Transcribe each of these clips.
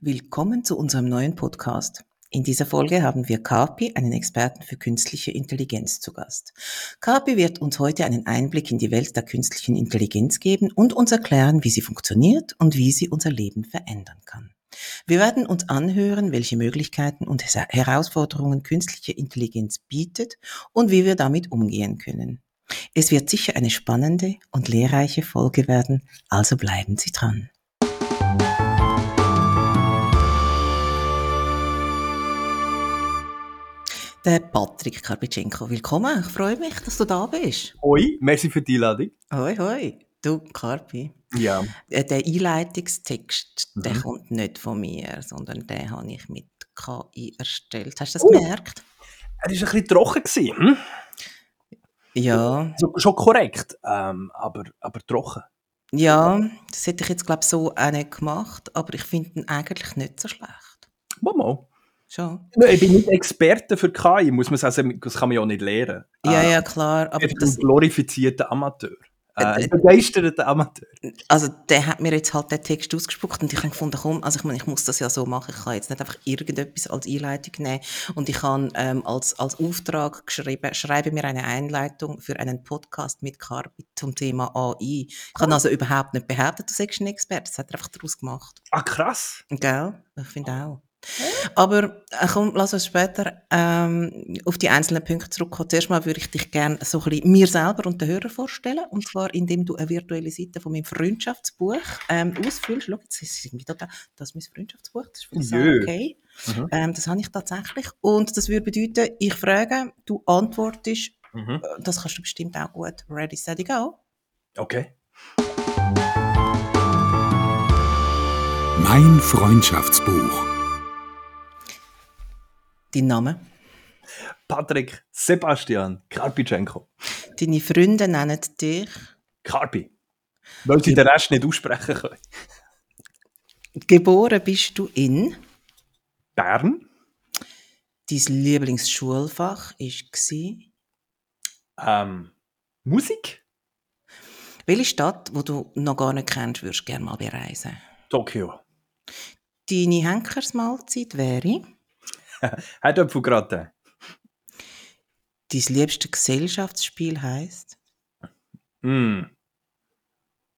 Willkommen zu unserem neuen Podcast. In dieser Folge haben wir Carpi, einen Experten für künstliche Intelligenz, zu Gast. Carpi wird uns heute einen Einblick in die Welt der künstlichen Intelligenz geben und uns erklären, wie sie funktioniert und wie sie unser Leben verändern kann. Wir werden uns anhören, welche Möglichkeiten und Herausforderungen künstliche Intelligenz bietet und wie wir damit umgehen können. Es wird sicher eine spannende und lehrreiche Folge werden, also bleiben Sie dran. Der Patrick Karpitschenko, willkommen. Ich freue mich, dass du da bist. Hoi, merci für die Einladung. Hoi, hoi. Du, Karpi. Ja. Äh, der Einleitungstext, mhm. der kommt nicht von mir, sondern den habe ich mit KI erstellt. Hast du das uh, gemerkt? Er war ein bisschen trocken. Hm? Ja. So, schon korrekt, ähm, aber, aber trocken. Ja, das hätte ich jetzt, glaube ich, so auch nicht gemacht, aber ich finde ihn eigentlich nicht so schlecht. Mal, Schon. Ich bin nicht Experte für KI, muss man sagen, das kann man ja auch nicht lernen. Ja, ja, klar. Aber ich bin ein glorifizierter Amateur. Äh, ein äh, begeisterter Amateur. Also der hat mir jetzt halt den Text ausgespuckt und ich habe gefunden, komm, also ich meine, ich muss das ja so machen, ich kann jetzt nicht einfach irgendetwas als Einleitung nehmen und ich habe ähm, als, als Auftrag geschrieben, schreibe mir eine Einleitung für einen Podcast mit Carbit zum Thema AI. Ich habe also überhaupt nicht behauptet, du seist ein Experte, das hat er einfach daraus gemacht. Ah, krass. Gell? Ich finde auch. Aber äh, komm, lass uns später ähm, auf die einzelnen Punkte zurückkommen. Zuerst mal würde ich dich gerne so ein bisschen mir selber und den Hörern vorstellen. Und zwar, indem du eine virtuelle Seite von meinem Freundschaftsbuch ähm, ausfüllst. Schau, jetzt ist es irgendwie total, das ist mein Freundschaftsbuch, das ist von Sarah okay. Mhm. Ähm, das habe ich tatsächlich. Und das würde bedeuten, ich frage, du antwortest. Mhm. Äh, das kannst du bestimmt auch gut. Ready, steady, go. Okay. Mein Freundschaftsbuch. Dein Name? Patrick Sebastian Karpitschenko. Deine Freunde nennen dich? Karpi. Weil sie den Rest nicht aussprechen können. Geboren bist du in? Bern. Dein Lieblingsschulfach war? Ähm, Musik. Welche Stadt, die du noch gar nicht kennst, würdest du gerne mal bereisen? Tokio. Deine Henkersmahlzeit wäre? Herdöpfelgratin. Dein liebste Gesellschaftsspiel heisst? Hm.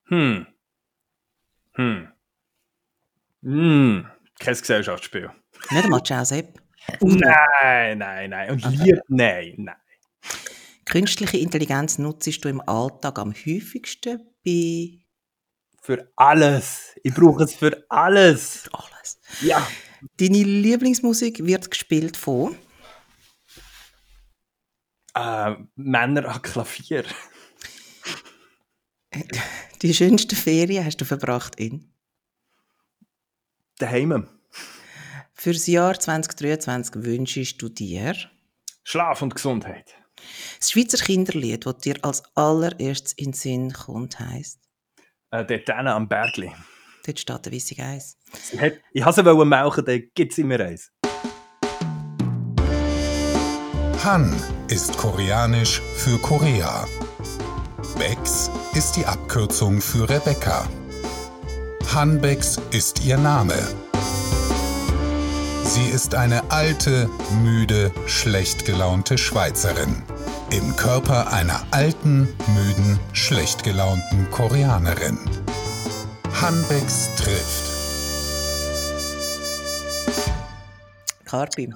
Hm. Hm. Hm. Kein Gesellschaftsspiel. Nicht einmal Jazep? Nein, nein, nein. Und lieb, nein, nein. Künstliche Intelligenz nutzt du im Alltag am häufigsten bei... Für alles. Ich brauche es für alles. Für alles. Ja. Deine Lieblingsmusik wird gespielt von? Äh, Männer an Klavier. Die schönste Ferien hast du verbracht in? Daheim. Für das Jahr 2023 wünschst du dir? Schlaf und Gesundheit. Das Schweizer Kinderlied, das dir als allererstes in den Sinn kommt, heisst? Äh, dort am Bergli. Dort steht der Wissig Eis. Ich wollte sie melken, dann gibt es immer eins. Han ist koreanisch für Korea. Bex ist die Abkürzung für Rebecca. Hanbex ist ihr Name. Sie ist eine alte, müde, schlecht gelaunte Schweizerin. Im Körper einer alten, müden, schlecht gelaunten Koreanerin. Hanbecks trifft. Karpi,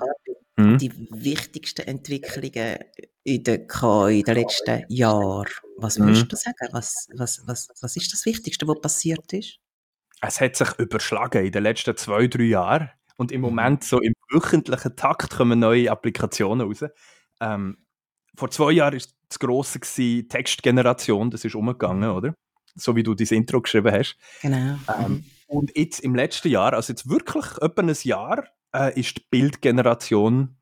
mhm. die wichtigsten Entwicklungen in der KI in den letzten Jahren. Was mhm. würdest du sagen? Was, was, was, was ist das Wichtigste, was passiert ist? Es hat sich überschlagen in den letzten zwei, drei Jahren. Und im mhm. Moment, so im wöchentlichen Takt, kommen neue Applikationen raus. Ähm, vor zwei Jahren war das Grosse gewesen, Textgeneration, das ist umgegangen, oder? So wie du dein Intro geschrieben hast. Genau. Ähm, mhm. Und jetzt im letzten Jahr, also jetzt wirklich etwa ein Jahr, äh, ist die Bildgeneration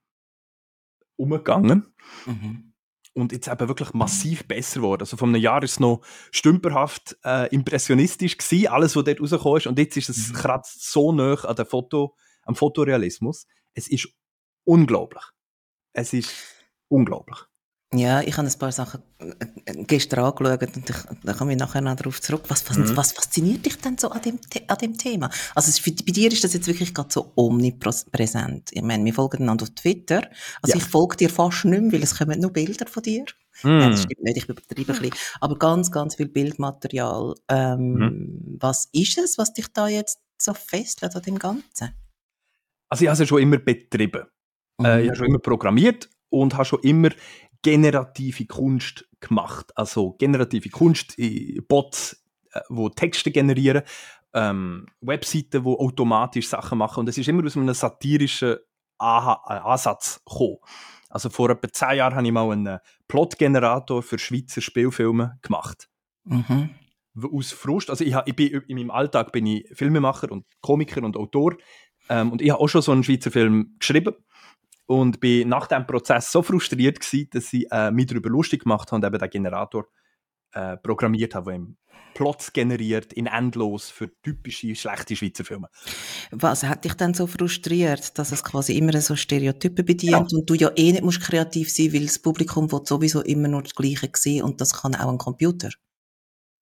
umgegangen. Mhm. Und jetzt eben wirklich massiv besser geworden. Also vor einem Jahr war es noch stümperhaft äh, impressionistisch gewesen, alles, was dort rausgekommen ist. Und jetzt ist es mhm. gerade so nah an der Foto, am Fotorealismus. Es ist unglaublich. Es ist unglaublich. Ja, ich habe ein paar Sachen äh, gestern angeschaut und ich, da komme ich nachher noch darauf zurück. Was, was, mhm. was, fasziniert dich denn so an dem, an dem Thema? Also für, bei dir ist das jetzt wirklich gerade so omnipräsent. Ich meine, wir folgen einander auf Twitter. Also ja. ich folge dir fast nicht mehr, weil es kommen nur Bilder von dir. Mhm. Ja, das stimmt nicht, ich übertreibe ein bisschen. Aber ganz, ganz viel Bildmaterial. Ähm, mhm. Was ist es, was dich da jetzt so fesselt an dem Ganzen? Also ich habe es ja schon immer betrieben. Äh, mhm. ich habe schon immer programmiert und habe schon immer generative Kunst gemacht. Also generative Kunst, Bots, äh, wo Texte generieren, ähm, Webseiten, wo automatisch Sachen machen. Und es ist immer aus einem satirischen Aha äh, Ansatz gekommen. Also vor etwa zehn Jahren habe ich mal einen Plotgenerator für Schweizer Spielfilme gemacht. Mhm. Aus Frust, also ich, ich bin, in meinem Alltag bin ich Filmemacher und Komiker und Autor ähm, und ich habe auch schon so einen Schweizer Film geschrieben und bin nach dem Prozess so frustriert gewesen, dass ich äh, mich darüber lustig gemacht habe und eben den Generator äh, programmiert habe, der Plots generiert in endlos für typische schlechte Schweizer Filme. Was hat dich denn so frustriert, dass es quasi immer so Stereotypen bedient ja. und du ja eh nicht musst kreativ sein, weil das Publikum will sowieso immer nur das Gleiche sehen und das kann auch ein Computer?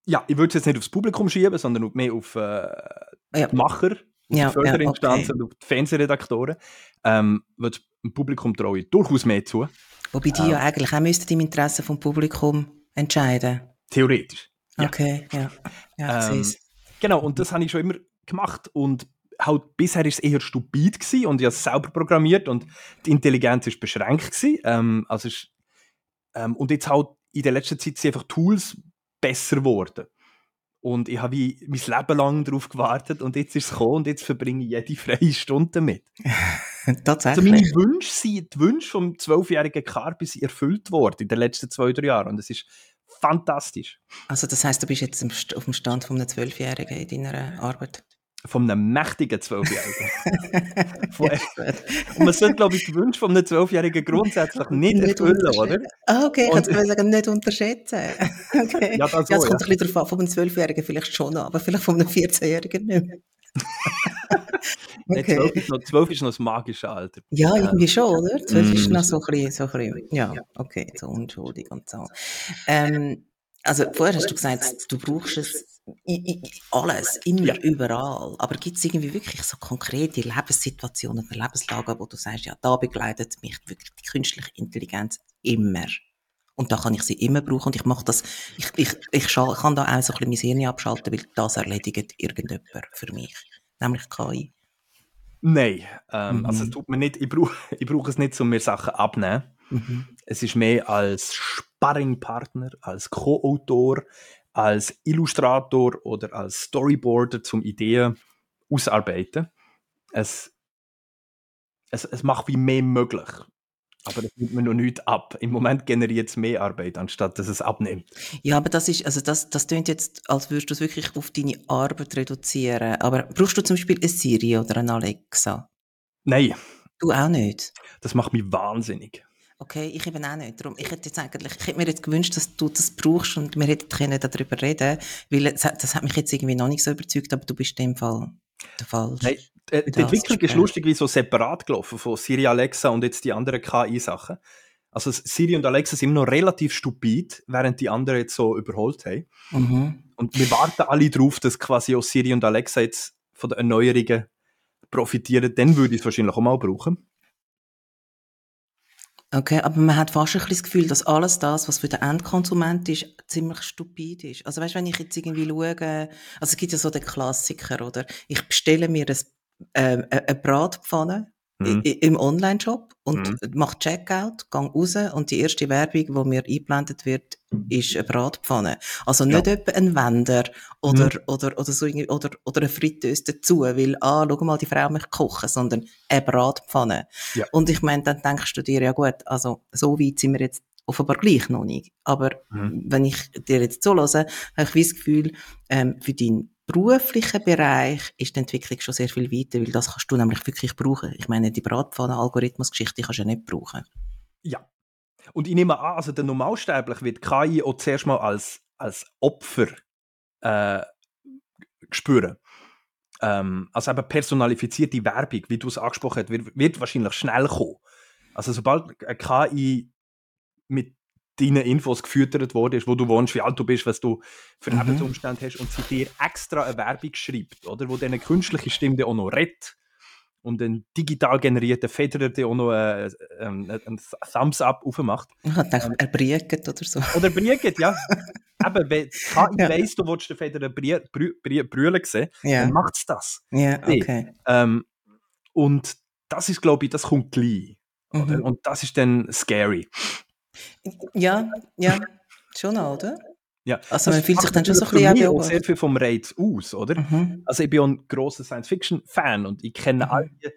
Ja, ich würde es jetzt nicht aufs Publikum schieben, sondern mehr auf äh, ja. die Macher, ja, die Förderinstanzen okay. und auf die Fernsehredaktoren. Ähm, dem Publikum traue ich durchaus mehr zu. Wobei die ähm, ja eigentlich auch müssten im Interesse vom Publikum entscheiden. Theoretisch. Ja. Okay, ja. ja ähm, genau, und das habe ich schon immer gemacht und halt bisher ist es eher stupid gewesen und ich habe es selber programmiert und die Intelligenz ist beschränkt gewesen. Ähm, also ist, ähm, und jetzt halt in der letzten Zeit sind einfach Tools besser geworden. Und ich habe wie mein Leben lang darauf gewartet und jetzt ist es gekommen und jetzt verbringe ich jede freie Stunde mit. Tatsächlich. Also meine Wünsche sind, die Wünsche vom zwölfjährigen Carpi sind erfüllt worden in den letzten zwei, drei Jahren und es ist fantastisch. Also das heißt, du bist jetzt auf dem Stand von einem Zwölfjährigen in deiner Arbeit? Von einem mächtigen Zwölfjährigen. und man sollte, glaube ich, die Wünsche von einem Zwölfjährigen grundsätzlich nicht, nicht erfüllen, oder? Ah, okay, ich kann sagen, nicht unterschätzen. okay. Ja, das, so, ja, das kommt ja. ein bisschen darauf an, von einem Zwölfjährigen vielleicht schon, aber vielleicht von einem 14-Jährigen nicht mehr. okay. 12, ist noch, 12 ist noch das magische Alter. Ja, irgendwie schon, oder? 12 mm. ist noch so ein bisschen, so ein bisschen ja, okay, so unschuldig und so. Ähm, also vorher hast du gesagt, du brauchst es alles, immer, ja. überall. Aber gibt es irgendwie wirklich so konkrete Lebenssituationen oder Lebenslagen, wo du sagst, ja, da begleitet mich wirklich die künstliche Intelligenz immer. Und da kann ich sie immer brauchen und ich mache das, ich, ich, ich kann da auch so ein bisschen mein Hirn abschalten, weil das erledigt irgendjemand für mich. Nämlich KI. Nein, ähm, mhm. also es tut mir nicht, ich brauche ich brauch es nicht, um mir Sachen abzunehmen. Mhm. Es ist mehr als Sparringpartner, als Co-Autor, als Illustrator oder als Storyboarder zum Ideen ausarbeiten. Es, es, es macht wie mehr möglich. Aber das nimmt mir noch nichts ab. Im Moment generiert es mehr Arbeit, anstatt dass es abnimmt. Ja, aber das ist, also das, das klingt jetzt, als würdest du es wirklich auf deine Arbeit reduzieren. Aber brauchst du zum Beispiel eine Siri oder eine Alexa? Nein. Du auch nicht? Das macht mich wahnsinnig. Okay, ich eben auch nicht. Darum, ich hätte jetzt eigentlich, ich hätte mir jetzt gewünscht, dass du das brauchst und wir hätten können darüber reden, weil das, hat mich jetzt irgendwie noch nicht so überzeugt, aber du bist in dem Fall der falsch. Nein, äh, die Entwicklung ist lustig wie so separat gelaufen von Siri, Alexa und jetzt die anderen KI-Sachen. Also Siri und Alexa sind immer noch relativ stupid, während die anderen jetzt so überholt haben. Mhm. Und wir warten alle darauf, dass quasi auch Siri und Alexa jetzt von den Erneuerungen profitieren. Dann würde ich es wahrscheinlich auch mal brauchen. Okay, aber man hat fast ein bisschen das Gefühl, dass alles das, was für den Endkonsument ist, ziemlich stupid ist. Also weißt, wenn ich jetzt irgendwie schaue, also es gibt ja so den Klassiker, oder? Ich bestelle mir ein, äh, eine Bratpfanne mhm. im Online-Shop und mhm. mache Checkout, gehe raus und die erste Werbung, die mir eingeblendet wird, ist eine Bratpfanne. Also nicht ja. etwa ein Wender oder, mhm. oder, oder, so, oder, oder eine Fritteuse dazu, weil, ah, schau mal, die Frau möchte kochen, sondern eine Bratpfanne. Ja. Und ich meine, dann denkst du dir, ja gut, also so weit sind wir jetzt offenbar gleich noch nicht. Aber mhm. wenn ich dir jetzt höre, habe ich das Gefühl, ähm, für deinen beruflichen Bereich ist die Entwicklung schon sehr viel weiter, weil das kannst du nämlich wirklich brauchen. Ich meine, die Bratpfannen-Algorithmus-Geschichte kannst du ja nicht brauchen. Ja. Und ich nehme an, also der Normalsterbliche wird KI auch zuerst mal als, als Opfer äh, spüren. Ähm, also eben personalifizierte Werbung, wie du es angesprochen hast, wird, wird wahrscheinlich schnell kommen. Also sobald eine KI mit deinen Infos gefüttert worden wo du wohnst, wie alt du bist, was du für mhm. Lebensumstände hast und sie dir extra eine Werbung schreibt, oder? Wo dann eine künstliche Stimme auch noch redet und ein digital generierter Federer der auch noch äh, ähm, ein, ein Thumbs Up aufmacht. Ich dachte, ähm, er briegt oder so. Oder briegt, ja. Eben, wenn KI ja. weiss, du willst den Federer brüllen sehen, ja. dann macht es das. Ja, okay. Ähm, und das ist, glaube ich, das kommt gleich. Mhm. Und das ist dann scary. Ja, ja, schon, oder? Ja, also man fühlt sich dann schon so ein bisschen auch sehr viel vom Reiz aus, oder? Mhm. Also ich bin ein großer Science-Fiction-Fan und ich kenne mhm. all die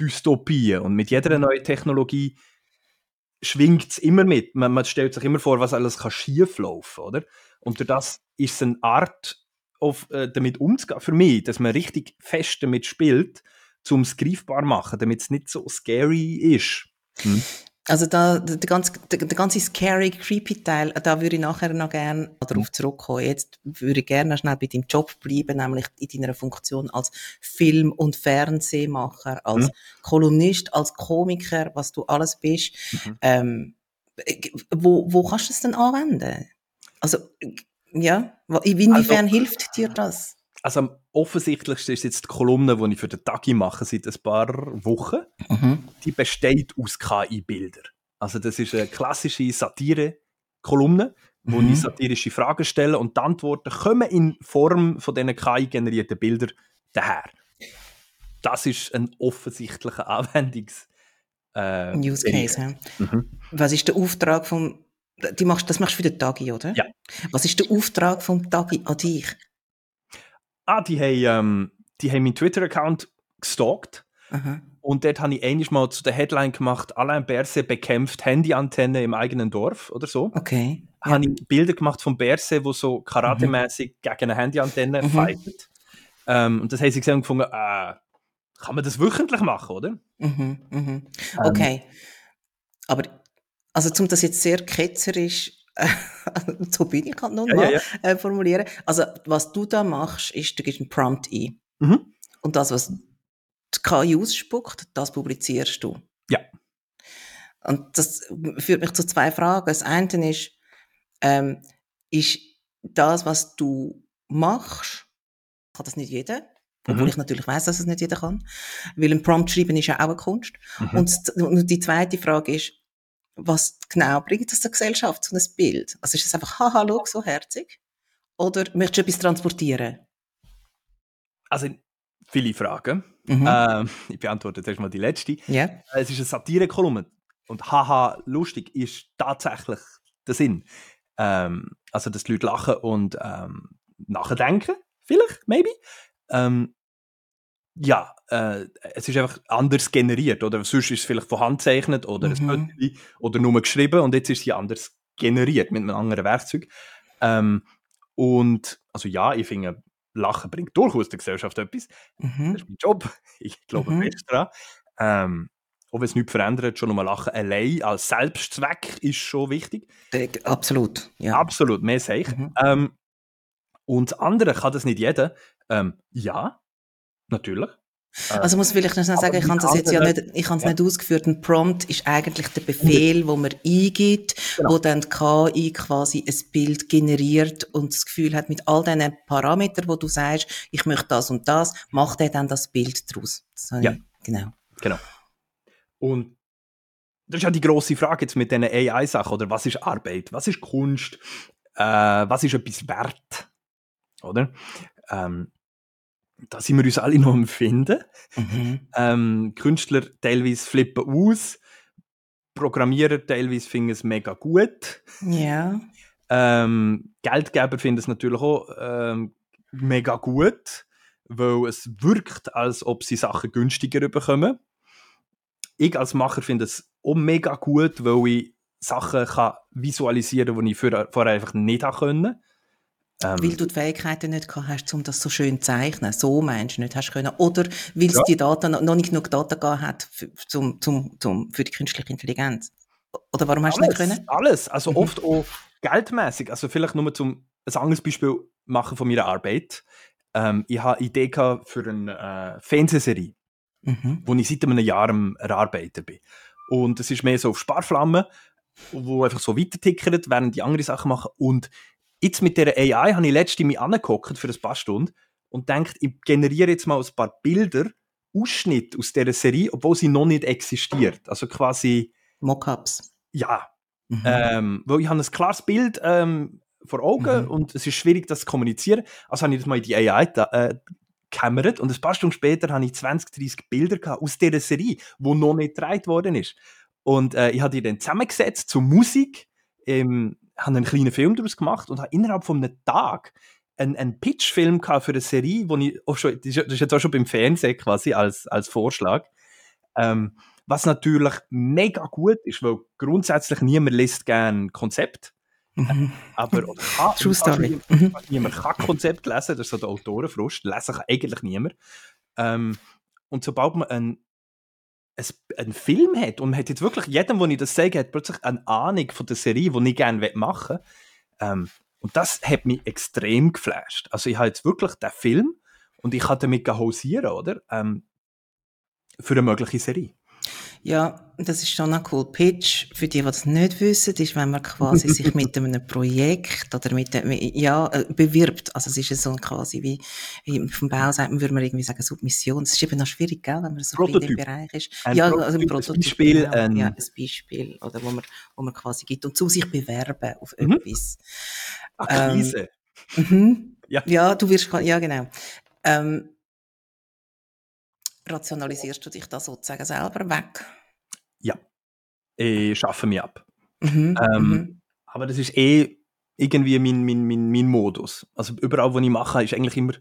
Dystopien und mit jeder mhm. neuen Technologie schwingt es immer mit. Man, man, stellt sich immer vor, was alles kann schieflaufen, oder? Und durch das ist es eine Art, auf, äh, damit umzugehen, für mich, dass man richtig fest damit spielt, um es greifbar zu machen, damit es nicht so scary ist. Hm? Also da, der, ganze, der, der ganze scary, creepy Teil, da würde ich nachher noch gerne darauf zurückkommen. Jetzt würde ich gerne noch schnell bei deinem Job bleiben, nämlich in deiner Funktion als Film- und Fernsehmacher, als mhm. Kolumnist, als Komiker, was du alles bist. Mhm. Ähm, wo, wo kannst du es denn anwenden? Also, ja, inwiefern also, hilft dir das? Also am offensichtlichsten ist jetzt die Kolumne, die ich für den Tagi mache seit ein paar Wochen. Mhm. Die besteht aus KI-Bildern. Also das ist eine klassische Satire-Kolumne, wo mhm. ich satirische Fragen stelle und die Antworten kommen in Form von diesen KI-generierten Bildern daher. Das ist ein offensichtlicher Anwendungs- äh, Use Case. Mhm. Was ist der Auftrag vom die machst, das machst du für den Tagi, oder? Ja. Was ist der Auftrag vom Tagi an dich? Ah, die haben, ähm, die haben meinen Twitter-Account gestalkt. Aha. Und dort habe ich eigentlich mal zu der Headline gemacht, Alain Berset bekämpft Handyantenne im eigenen Dorf oder so. Okay. Ja. Habe ich Bilder gemacht von Berset, wo so karatemäßig mhm. gegen eine Handyantenne mhm. fightet. Ähm, und das haben sie gesehen und gefunden, äh, kann man das wöchentlich machen, oder? Mhm, mhm. Ähm. Okay. Ähm, Aber, also, um das jetzt sehr ketzerisch so bin ich halt nun mal, ja, ja, äh, formulieren. Also, was du da machst, ist, du gibst einen Prompt ein. Mhm. Und das, was die KI ausspuckt, das publizierst du. Ja. Und das führt mich zu zwei Fragen. Das eine ist, ähm, ist das, was du machst, kann das nicht jeder? Obwohl mhm. ich natürlich weiß, dass es nicht jeder kann. Weil ein Prompt schreiben ist ja auch eine Kunst. Mhm. Und, und die zweite Frage ist, was genau bringt das der Gesellschaft, so ein Bild? Also ist es einfach, haha, schau, so herzig? Oder möchtest du etwas transportieren? Also, viele Fragen. Mhm. Ähm, ich beantworte zuerst mal die letzte. Yeah. Es ist eine Satire-Kolumne. Und haha, lustig ist tatsächlich der Sinn. Ähm, also, dass die Leute lachen und ähm, nachdenken, vielleicht, maybe. Ähm, ja, äh, es ist einfach anders generiert. Oder sonst ist es vielleicht von Hand gezeichnet oder mhm. ein oder nur geschrieben und jetzt ist sie anders generiert mit einem anderen Werkzeug. Ähm, und also ja, ich finde, Lachen bringt durchaus der Gesellschaft etwas. Mhm. Das ist mein Job. Ich glaube mhm. fest daran. Ähm, auch wenn es nichts verändert, schon nur Lachen allein als Selbstzweck ist schon wichtig. Absolut, ja. Absolut, mehr sage ich. Mhm. Ähm, und andere kann das nicht jeder. Ähm, ja, Natürlich. Also muss vielleicht noch sagen, ich habe das jetzt ja nicht, ich habe es ja. nicht ausgeführt. Ein Prompt ist eigentlich der Befehl, wo man eingibt, genau. wo dann die KI quasi ein Bild generiert und das Gefühl hat, mit all diesen Parametern, wo du sagst, ich möchte das und das, macht er dann das Bild daraus. ja. Ich, genau. Genau. Und das ist ja die große Frage jetzt mit diesen AI-Sachen, oder was ist Arbeit, was ist Kunst, äh, was ist etwas wert, oder? Ähm, da sind wir uns alle noch am Finden. Mhm. Ähm, Künstler teilweise flippen aus, Programmierer teilweise finden es mega gut. Ja. Ähm, Geldgeber finden es natürlich auch ähm, mega gut, weil es wirkt, als ob sie Sachen günstiger bekommen. Ich als Macher finde es auch mega gut, weil ich Sachen kann visualisieren kann, die ich vorher einfach nicht konnte. Ähm, weil du die Fähigkeiten nicht gehabt hast, um das so schön zu zeichnen. So meinst du nicht hast können. Oder weil es ja. die Daten noch nicht genug Daten gehabt hat für, zum, zum, zum, für die künstliche Intelligenz. Oder warum hast du nicht können? Alles. Also mhm. oft auch geldmäßig. Also vielleicht nur zum ein anderes Beispiel machen von meiner Arbeit. Ähm, ich habe eine Idee für eine äh, Fernsehserie, mhm. wo ich seit einem Jahr am Erarbeiten bin. Und es ist mehr so auf Sparflamme. wo einfach so weitertickert, während die andere Sachen machen. Und jetzt mit der AI habe ich letztens mich angeguckt für ein paar Stunden und denkt, ich generiere jetzt mal ein paar Bilder, Ausschnitt aus dieser Serie, obwohl sie noch nicht existiert. Also quasi. Mockups. Ja. Mhm. Ähm, weil ich habe ein klares Bild ähm, vor Augen mhm. und es ist schwierig, das zu kommunizieren. Also habe ich das mal in die AI da, äh, gekämmert und ein paar Stunden später habe ich 20, 30 Bilder aus dieser Serie, die noch nicht gedreht worden ist. Und äh, ich habe die dann zusammengesetzt zur Musik, ähm, habe einen kleinen Film daraus gemacht und habe innerhalb von einem Tag einen, einen Pitch-Film für eine Serie, wo ich auch schon, das ist jetzt auch schon beim Fernsehen quasi als, als Vorschlag. Ähm, was natürlich mega gut ist, weil grundsätzlich niemand liest gerne Konzept. Mhm. Aber kann, True Story. Mhm. Niemand kann Konzept lesen, das ist so der Autorenfrust, lesen kann eigentlich niemand. Ähm, und sobald man einen, einen Film hat und man hat jetzt wirklich, jedem, wo ich das sage, hat plötzlich eine Ahnung von der Serie, die ich gerne machen möchte. Ähm, und das hat mich extrem geflasht. Also ich habe jetzt wirklich den Film und ich kann damit hausieren, oder? Ähm, für eine mögliche Serie. Ja, das ist schon noch cool. Pitch, für die, die das nicht wissen, ist, wenn man quasi sich mit einem Projekt oder mit, dem, ja, äh, bewirbt. Also es ist so quasi wie, wie vom Bau sagt man, würde man irgendwie sagen, Submission. Das ist eben noch schwierig, gell, wenn man so ein in dem Bereich ist. Ein ja, also ein Prototyp. Ein Beispiel, genau. ein, ja, ein Beispiel, oder wo man, wo man quasi gibt und zu sich bewerben auf mhm. etwas. Akquise. Ähm, mhm. ja. ja, du wirst, ja genau. Ähm, rationalisierst du dich da sozusagen selber weg? Ja, ich schaffe mich ab. Mhm, ähm, mhm. Aber das ist eh irgendwie mein, mein, mein, mein Modus. Also überall, wo ich mache, ist eigentlich immer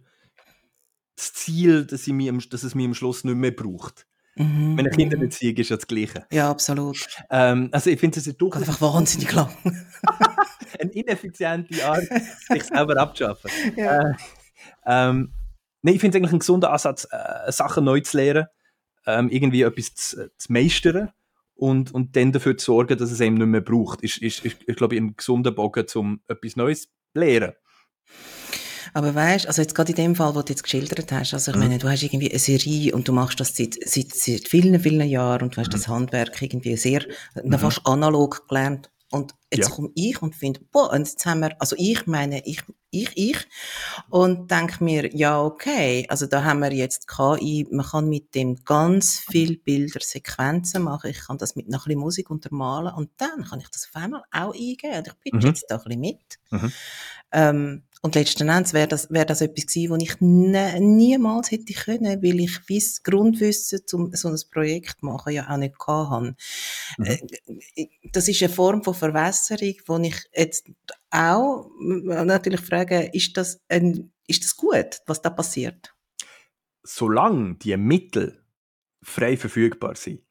das Ziel, dass, ich mich, dass es mich am Schluss nicht mehr braucht. Mhm, Meine Kinderbeziehung mhm. ist ja das Gleiche. Ja, absolut. Ähm, also ich finde es ist durchaus... einfach wahnsinnig lang. eine ineffiziente Art, sich selber abzuschaffen. Ja. Äh, ähm, Nein, ich finde es eigentlich ein gesunder Ansatz, äh, Sachen neu zu lernen, ähm, irgendwie etwas zu, zu meistern und, und dann dafür zu sorgen, dass es eben nicht mehr braucht. Ist, ist, ist, ist glaube ich, ein gesunder Bogen, um etwas Neues zu lernen. Aber weißt, also jetzt gerade in dem Fall, wo du jetzt geschildert hast, also ich mhm. meine, du hast irgendwie eine Serie und du machst das seit, seit, seit vielen, vielen Jahren und du hast mhm. das Handwerk irgendwie sehr, mhm. fast analog gelernt und jetzt ja. komme ich und finde, boah, und jetzt haben wir, also ich meine, ich, ich, ich, und denke mir, ja, okay, also da haben wir jetzt KI, man kann mit dem ganz viel Bilder, Sequenzen machen, ich kann das mit noch ein bisschen Musik untermalen und dann kann ich das auf einmal auch eingeben und ich pitche mhm. jetzt da ein bisschen mit. Mhm. Ähm, und letzten Endes wäre das, wäre das etwas gewesen, was ich ne, niemals hätte können, weil ich das Grundwissen, um so ein Projekt zu machen, ja auch nicht hatte. Mhm. Äh, das ist eine Form von Verwässerung, wo ich jetzt auch natürlich frage, ist das, ein, ist das gut, was da passiert? Solange die Mittel frei verfügbar sind,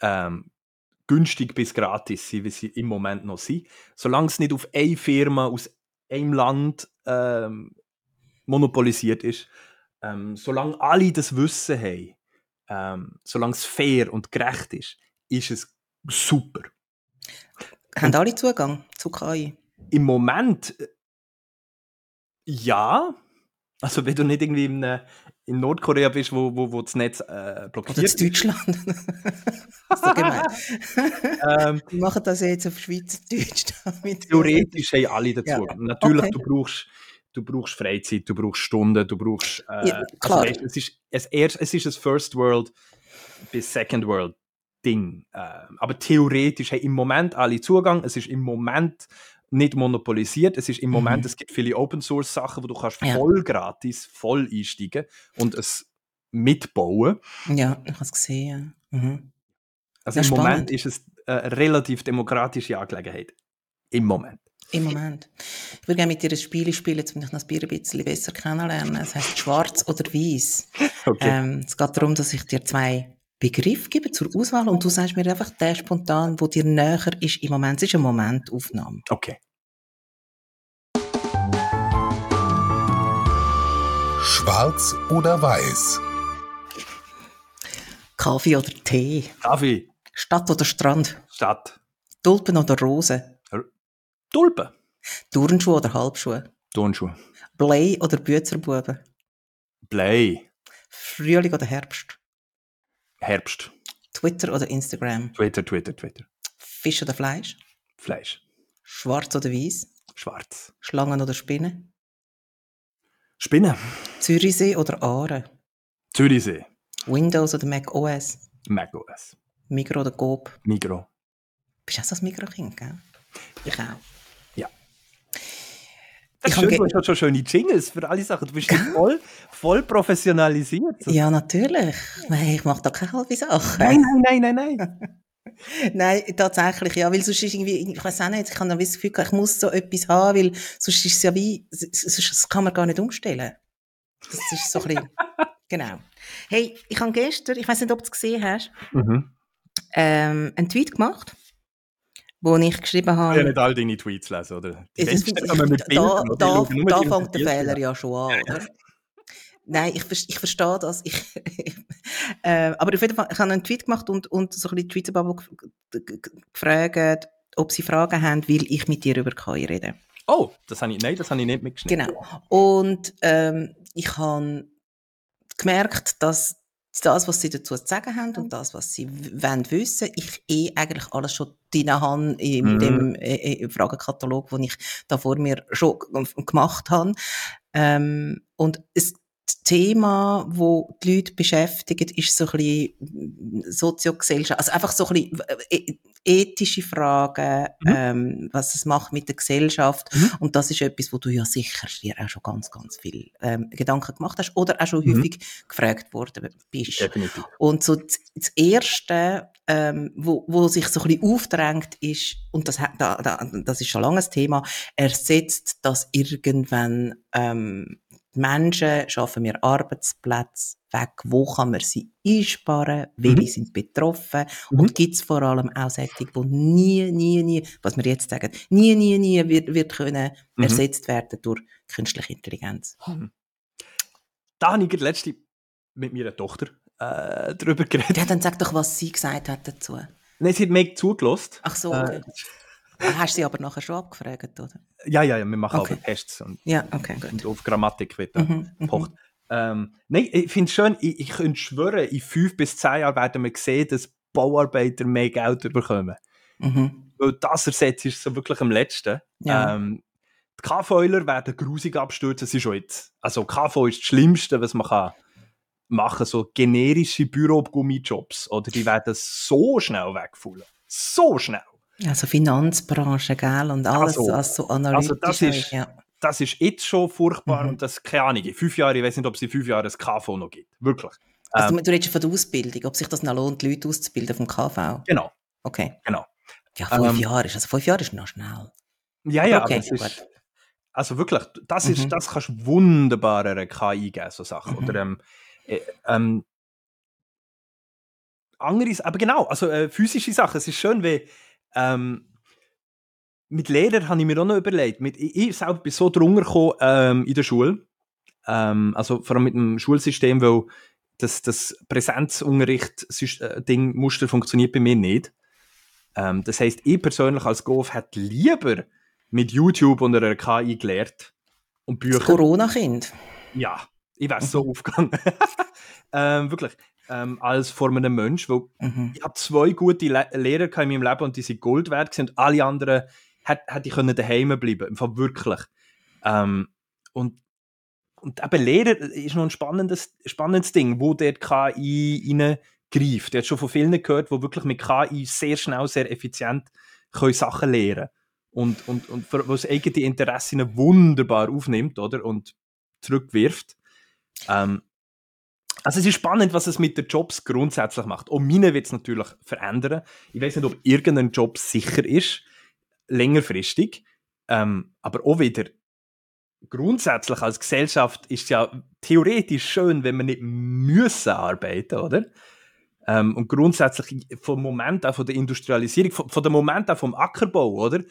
ähm, günstig bis gratis sind, wie sie im Moment noch sind, solange es nicht auf eine Firma aus einem Land ähm, monopolisiert ist, ähm, solange alle das Wissen haben, ähm, solange es fair und gerecht ist, ist es super. Haben alle Zugang zu KI? Im Moment äh, ja. Also wenn du nicht irgendwie in, äh, in Nordkorea bist, wo, wo, wo das Netz äh, blockiert Oder in Deutschland. das ist doch gemein. ähm, Die machen das ja jetzt auf Schweizerdeutsch. Theoretisch haben alle dazu. Ja. Natürlich, okay. du brauchst du brauchst Freizeit, du brauchst Stunden, du brauchst. Äh, ja, klar. Also, es, ist, es, es ist ein First World bis Second World Ding. Äh, aber theoretisch haben im Moment alle Zugang. Es ist im Moment nicht monopolisiert. Es ist im Moment, mhm. es gibt viele Open Source Sachen, wo du kannst ja. voll gratis, voll einsteigen und es mitbauen. Ja, ich habe es gesehen. Mhm. Also im spannend. Moment ist es eine relativ demokratische Angelegenheit. Im Moment. Im Moment. Ich würde gerne mit dir ein Spiel spielen, um dich noch ein bisschen besser kennenlernen. Es heißt Schwarz oder Weiß. Okay. Ähm, es geht darum, dass ich dir zwei Begriffe gebe zur Auswahl und du sagst mir einfach der spontan, wo dir näher ist im Moment. Es ist eine Momentaufnahme. Okay. Schwarz oder Weiß? Kaffee oder Tee? Kaffee. Stadt oder Strand? Stadt. Tulpen oder Rosen? Tulpen. Turnschuhe oder Halbschuhe? Turnschuhe. Blei oder Büzerbuben? Blei. Frühling oder Herbst? Herbst. Twitter oder Instagram? Twitter, Twitter, Twitter. Fisch oder Fleisch? Fleisch. Schwarz oder weiß? Schwarz. Schlangen oder Spinnen? Spinnen. Zürichsee oder Aare? Zürichsee. Windows oder Mac OS? Mac OS. Migro oder Coop? Migro. Bist du auch so ein Migro-Kind, gell? Ich auch. Ja. Das Ich ist schön, du hast halt schon schöne Jingles für alle Sachen. Du bist voll, voll professionalisiert. Ja, natürlich. Nein, ich mache da keine halbe Sache. Nein, nein, nein, nein, nein. Nein, tatsächlich, ja, weil sonst ist irgendwie, ich weiß auch nicht, ich habe das Gefühl, ich muss so etwas haben, weil sonst ist es ja wie, sonst das kann man gar nicht umstellen. Das ist so ein bisschen, genau. Hey, ich habe gestern, ich weiß nicht, ob du es gesehen hast, Mhm. ähm, einen Tweet gemacht, wo ich geschrieben Ich habe, kann nicht all deine Tweets lesen, oder? Die ist- wenigsten ich- mit da, Bildern, da, da die fängt der Fehler ja schon an, oder? Nein, ich, ich verstehe das. Ich, äh, aber auf jeden Fall, ich habe einen Tweet gemacht und, und so ein bisschen die Schweizer Bubble gefragt, ob sie Fragen haben, weil ich mit dir über KI rede. Oh, das habe ich, nein, das habe ich nicht mitgeschnitten. Genau. Und ähm, ich habe gemerkt, dass das, was sie dazu zu sagen haben und das, was sie wollen wissen, ich eh eigentlich alles schon drin habe in Mhm. dem äh, äh, Fragenkatalog, den ich da vor mir schon gemacht habe. Ähm, und es, Thema, wo die Leute beschäftigt, ist so ein bisschen Soziogesellschaft, also einfach so ein bisschen äh, ethische Fragen, Mhm. ähm, was es macht mit der Gesellschaft. Mhm. Und das ist etwas, wo du ja sicher dir auch schon ganz, ganz viel ähm, Gedanken gemacht hast oder auch schon Mhm. häufig gefragt worden bist. Definitiv. Und so das, das Erste, ähm, wo, wo sich so ein bisschen aufdrängt, ist, und das, da, da, das ist schon lange ein Thema, ersetzt das irgendwann ähm, Menschen, schaffen wir Arbeitsplätze weg, wo kann man sie einsparen, welche Mhm. sind betroffen Mhm. und gibt es vor allem auch solche, die nie, nie, nie, was wir jetzt sagen, nie, nie, nie wird, wird können Mhm. ersetzt werden durch künstliche Intelligenz. Da habe ich letzte mit meiner Tochter äh, darüber geredet. Ja, dann sag doch, was sie gesagt hat dazu. Nein, sie hat mir zugelassen. Ach so, Äh, okay. Hast du sie aber nachher schon abgefragt, oder? ja, ja, ja, wir machen Okay. aber Tests und, Ja, okay, gut. und auf Grammatik wird Mhm, mhm. gepocht. Ähm, nein, ich finde es schön, ich, ich könnte schwören, in fünf bis zehn Jahren werden wir sehen, dass Bauarbeiter mehr Geld bekommen. Mhm. Weil das ersetzt ist so wirklich am letzten. Ja. Ähm, die KV-Ler werden grusig abstürzen, das ist schon jetzt. Also KV ist das Schlimmste, was man kann machen, so generische Bürogummijobs, oder die werden so schnell wegfallen. So schnell. Also Finanzbranche, gell, und alles, Also- was so analytisch also das ist- ja. Das ist jetzt schon furchtbar Mhm. und das, keine Ahnung, in fünf Jahren, ich weiß nicht, ob es in fünf Jahren ein KV noch gibt. Wirklich. Also Ähm, du, redest von der Ausbildung, ob sich das noch lohnt, Leute auszubilden vom KV. genau. Okay. Genau. Ja, fünf Ähm, Jahre ist, also fünf Jahre ist noch schnell. Ja, ja, Okay, aber es ist, gut. also wirklich, das, ist, Mhm. das kannst du wunderbar einer KI geben, so Sachen. Mhm. Oder ähm, äh, ähm, andere, aber genau, also äh, physische Sachen. Es ist schön, wie ähm, mit Lehrern habe ich mir auch noch überlegt. Mit, ich, ich selber bin so drunter gekommen ähm, in der Schule. Ähm, also vor allem mit dem Schulsystem, weil das, das Präsenzunterricht-Ding, Muster funktioniert bei mir nicht. Ähm, das heisst, ich persönlich als Golf hätte lieber mit YouTube und einer KI gelernt und Das Bücher. Corona-Kind. Ja, ich wäre so aufgegangen. ähm, wirklich. Ähm, als vor einem Mensch, weil Mhm. ich habe zwei gute Le Lehrer in meinem Leben und die sind Gold wert gewesen und alle anderen hätte hätt ich können daheim bleiben im Fall wirklich. Ähm, und, und eben Lehrer ist noch ein spannendes, spannendes Ding, wo der KI reingreift. Ich habe schon von vielen gehört, die wirklich mit KI sehr schnell, sehr effizient können Sachen lernen und, und, und für- was eigene Interessen wunderbar aufnimmt oder? und zurückwirft. Ähm, also es ist spannend, was es mit den Jobs grundsätzlich macht. Und meine wird es natürlich verändern. Ich weiß nicht, ob irgendein Job sicher ist, längerfristig. Ähm, aber auch wieder grundsätzlich als Gesellschaft ist es ja theoretisch schön, wenn wir nicht müssen arbeiten, oder? Ähm, und grundsätzlich vom Moment auch von der Industrialisierung, von, von dem Moment auch vom Ackerbau, oder?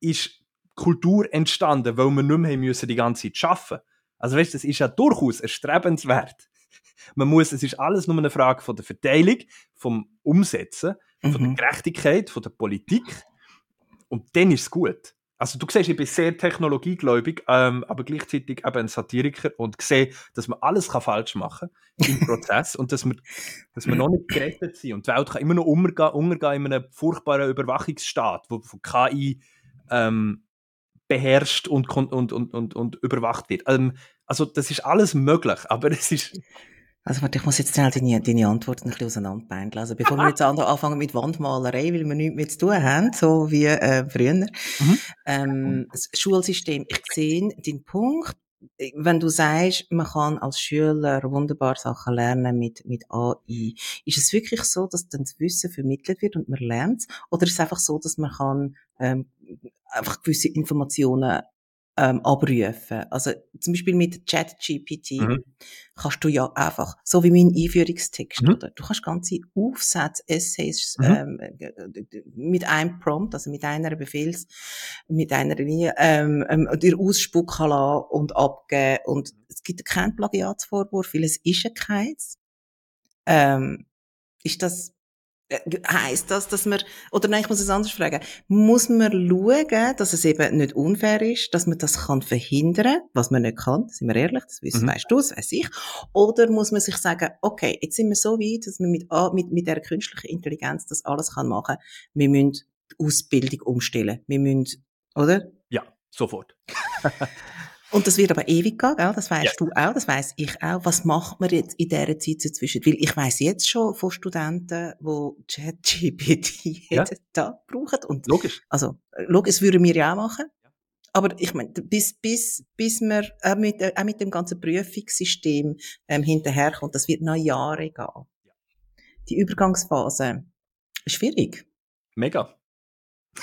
Ist Kultur entstanden, weil wir nicht mehr müssen die ganze Zeit arbeiten. Also weißt, das ist ja durchaus erstrebenswert. Man muss, es ist alles nur eine Frage von der Verteilung, vom Umsetzen, von Mhm. der Gerechtigkeit, von der Politik. Und dann ist es gut. also du siehst, ich bin sehr technologiegläubig, ähm, aber gleichzeitig eben ein Satiriker und sehe, dass man alles kann falsch machen im Prozess und dass wir, dass wir noch nicht gerettet sind. Und die Welt kann immer noch untergehen, untergehen in einem furchtbaren Überwachungsstaat, wo von KI ähm, beherrscht und, und, und, und, und überwacht wird. Ähm, also das ist alles möglich, aber es ist also warte, ich muss jetzt schnell deine, deine Antworten ein bisschen auseinanderbeindeln. Also bevor wir jetzt anfangen mit Wandmalerei, weil wir nichts mehr zu tun haben, so wie äh, früher. Mhm. Ähm, das Schulsystem, ich sehe den Punkt, wenn du sagst, man kann als Schüler wunderbar Sachen lernen mit, mit AI, ist es wirklich so, dass dann das Wissen vermittelt wird und man lernt Oder ist es einfach so, dass man kann ähm, einfach gewisse Informationen ähm, abrufen. Also zum Beispiel mit ChatGPT mhm. kannst du ja einfach, so wie mein Einführungstext, mhm. oder? Du kannst ganze Aufsätze, Essays mhm. ähm, mit einem Prompt, also mit einer Befehls, mit einer Linie, ähm, ähm, dir ausspucken lassen und abgeben. Und es gibt keinen Plagiatsvorwurf, weil es ist ja keins. Ähm, ist das äh, Heißt das, dass man, oder nein, ich muss es anders fragen, muss man schauen, dass es eben nicht unfair ist, dass man das kann verhindern, was man nicht kann, sind wir ehrlich, das wissen, mhm. weißt du, das weiss ich, oder muss man sich sagen, okay, jetzt sind wir so weit, dass man mit, mit, mit der künstlichen Intelligenz das alles kann machen, wir müssen die Ausbildung umstellen, wir müssen, oder? Ja, sofort. Und das wird aber ewig gehen, gell? das weißt ja. du auch, das weiß ich auch. Was macht man jetzt in dieser Zeit dazwischen? Weil ich weiß jetzt schon von Studenten, die ChatGPT jeden ja. Tag brauchen. Und logisch. Also, logisch, das würden wir ja auch machen. Aber ich meine, bis, bis, bis man auch mit, auch mit dem ganzen Prüfungssystem ähm, hinterherkommt, das wird noch Jahre gehen. Die Übergangsphase ist schwierig. Mega.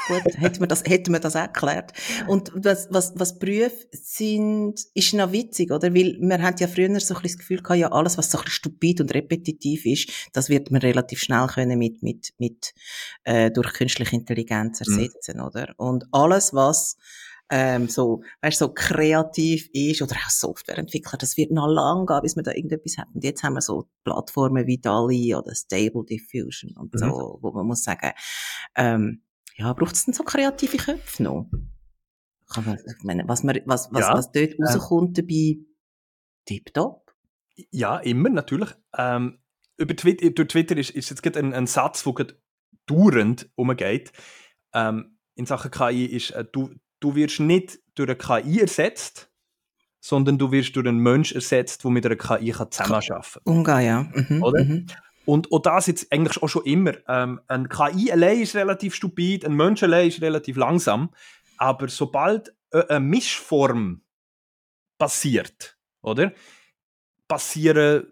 Gut, hätten wir das, hätten wir das erklärt. Und was, was, was Berufe sind, ist noch witzig, oder? Weil man hat ja früher so ein bisschen das Gefühl gehabt, ja, alles, was so ein bisschen stupid und repetitiv ist, das wird man relativ schnell können mit, mit, mit, äh, durch künstliche Intelligenz mhm. ersetzen, mhm. oder? Und alles, was, ähm, so, weißt, so kreativ ist oder auch Softwareentwickler, das wird noch lang gehen, bis man da irgendetwas hat. Und jetzt haben wir so Plattformen wie DALI oder Stable Diffusion und mhm. so, wo man muss sagen, ähm, ja, braucht es denn so kreative Köpfe noch? Ich meine, was, man, was, was, ja, was dort rauskommt dabei, tipptopp. Ja, immer, natürlich. Ähm, über Twitter, durch Twitter ist, ist jetzt gerade ein, ein Satz, der dauernd umgeht. Ähm, in Sachen KI ist, äh, du, du wirst nicht durch eine KI ersetzt, sondern du wirst durch einen Mensch ersetzt, der mit einer KI zusammenarbeiten kann. Umgehen, ja. Mhm, Oder? Mhm. Und auch das jetzt eigentlich auch schon immer. Ähm, ein KI allein ist relativ stupid, ein Mensch allein ist relativ langsam. Aber sobald äh, eine Mischform passiert, oder? Passieren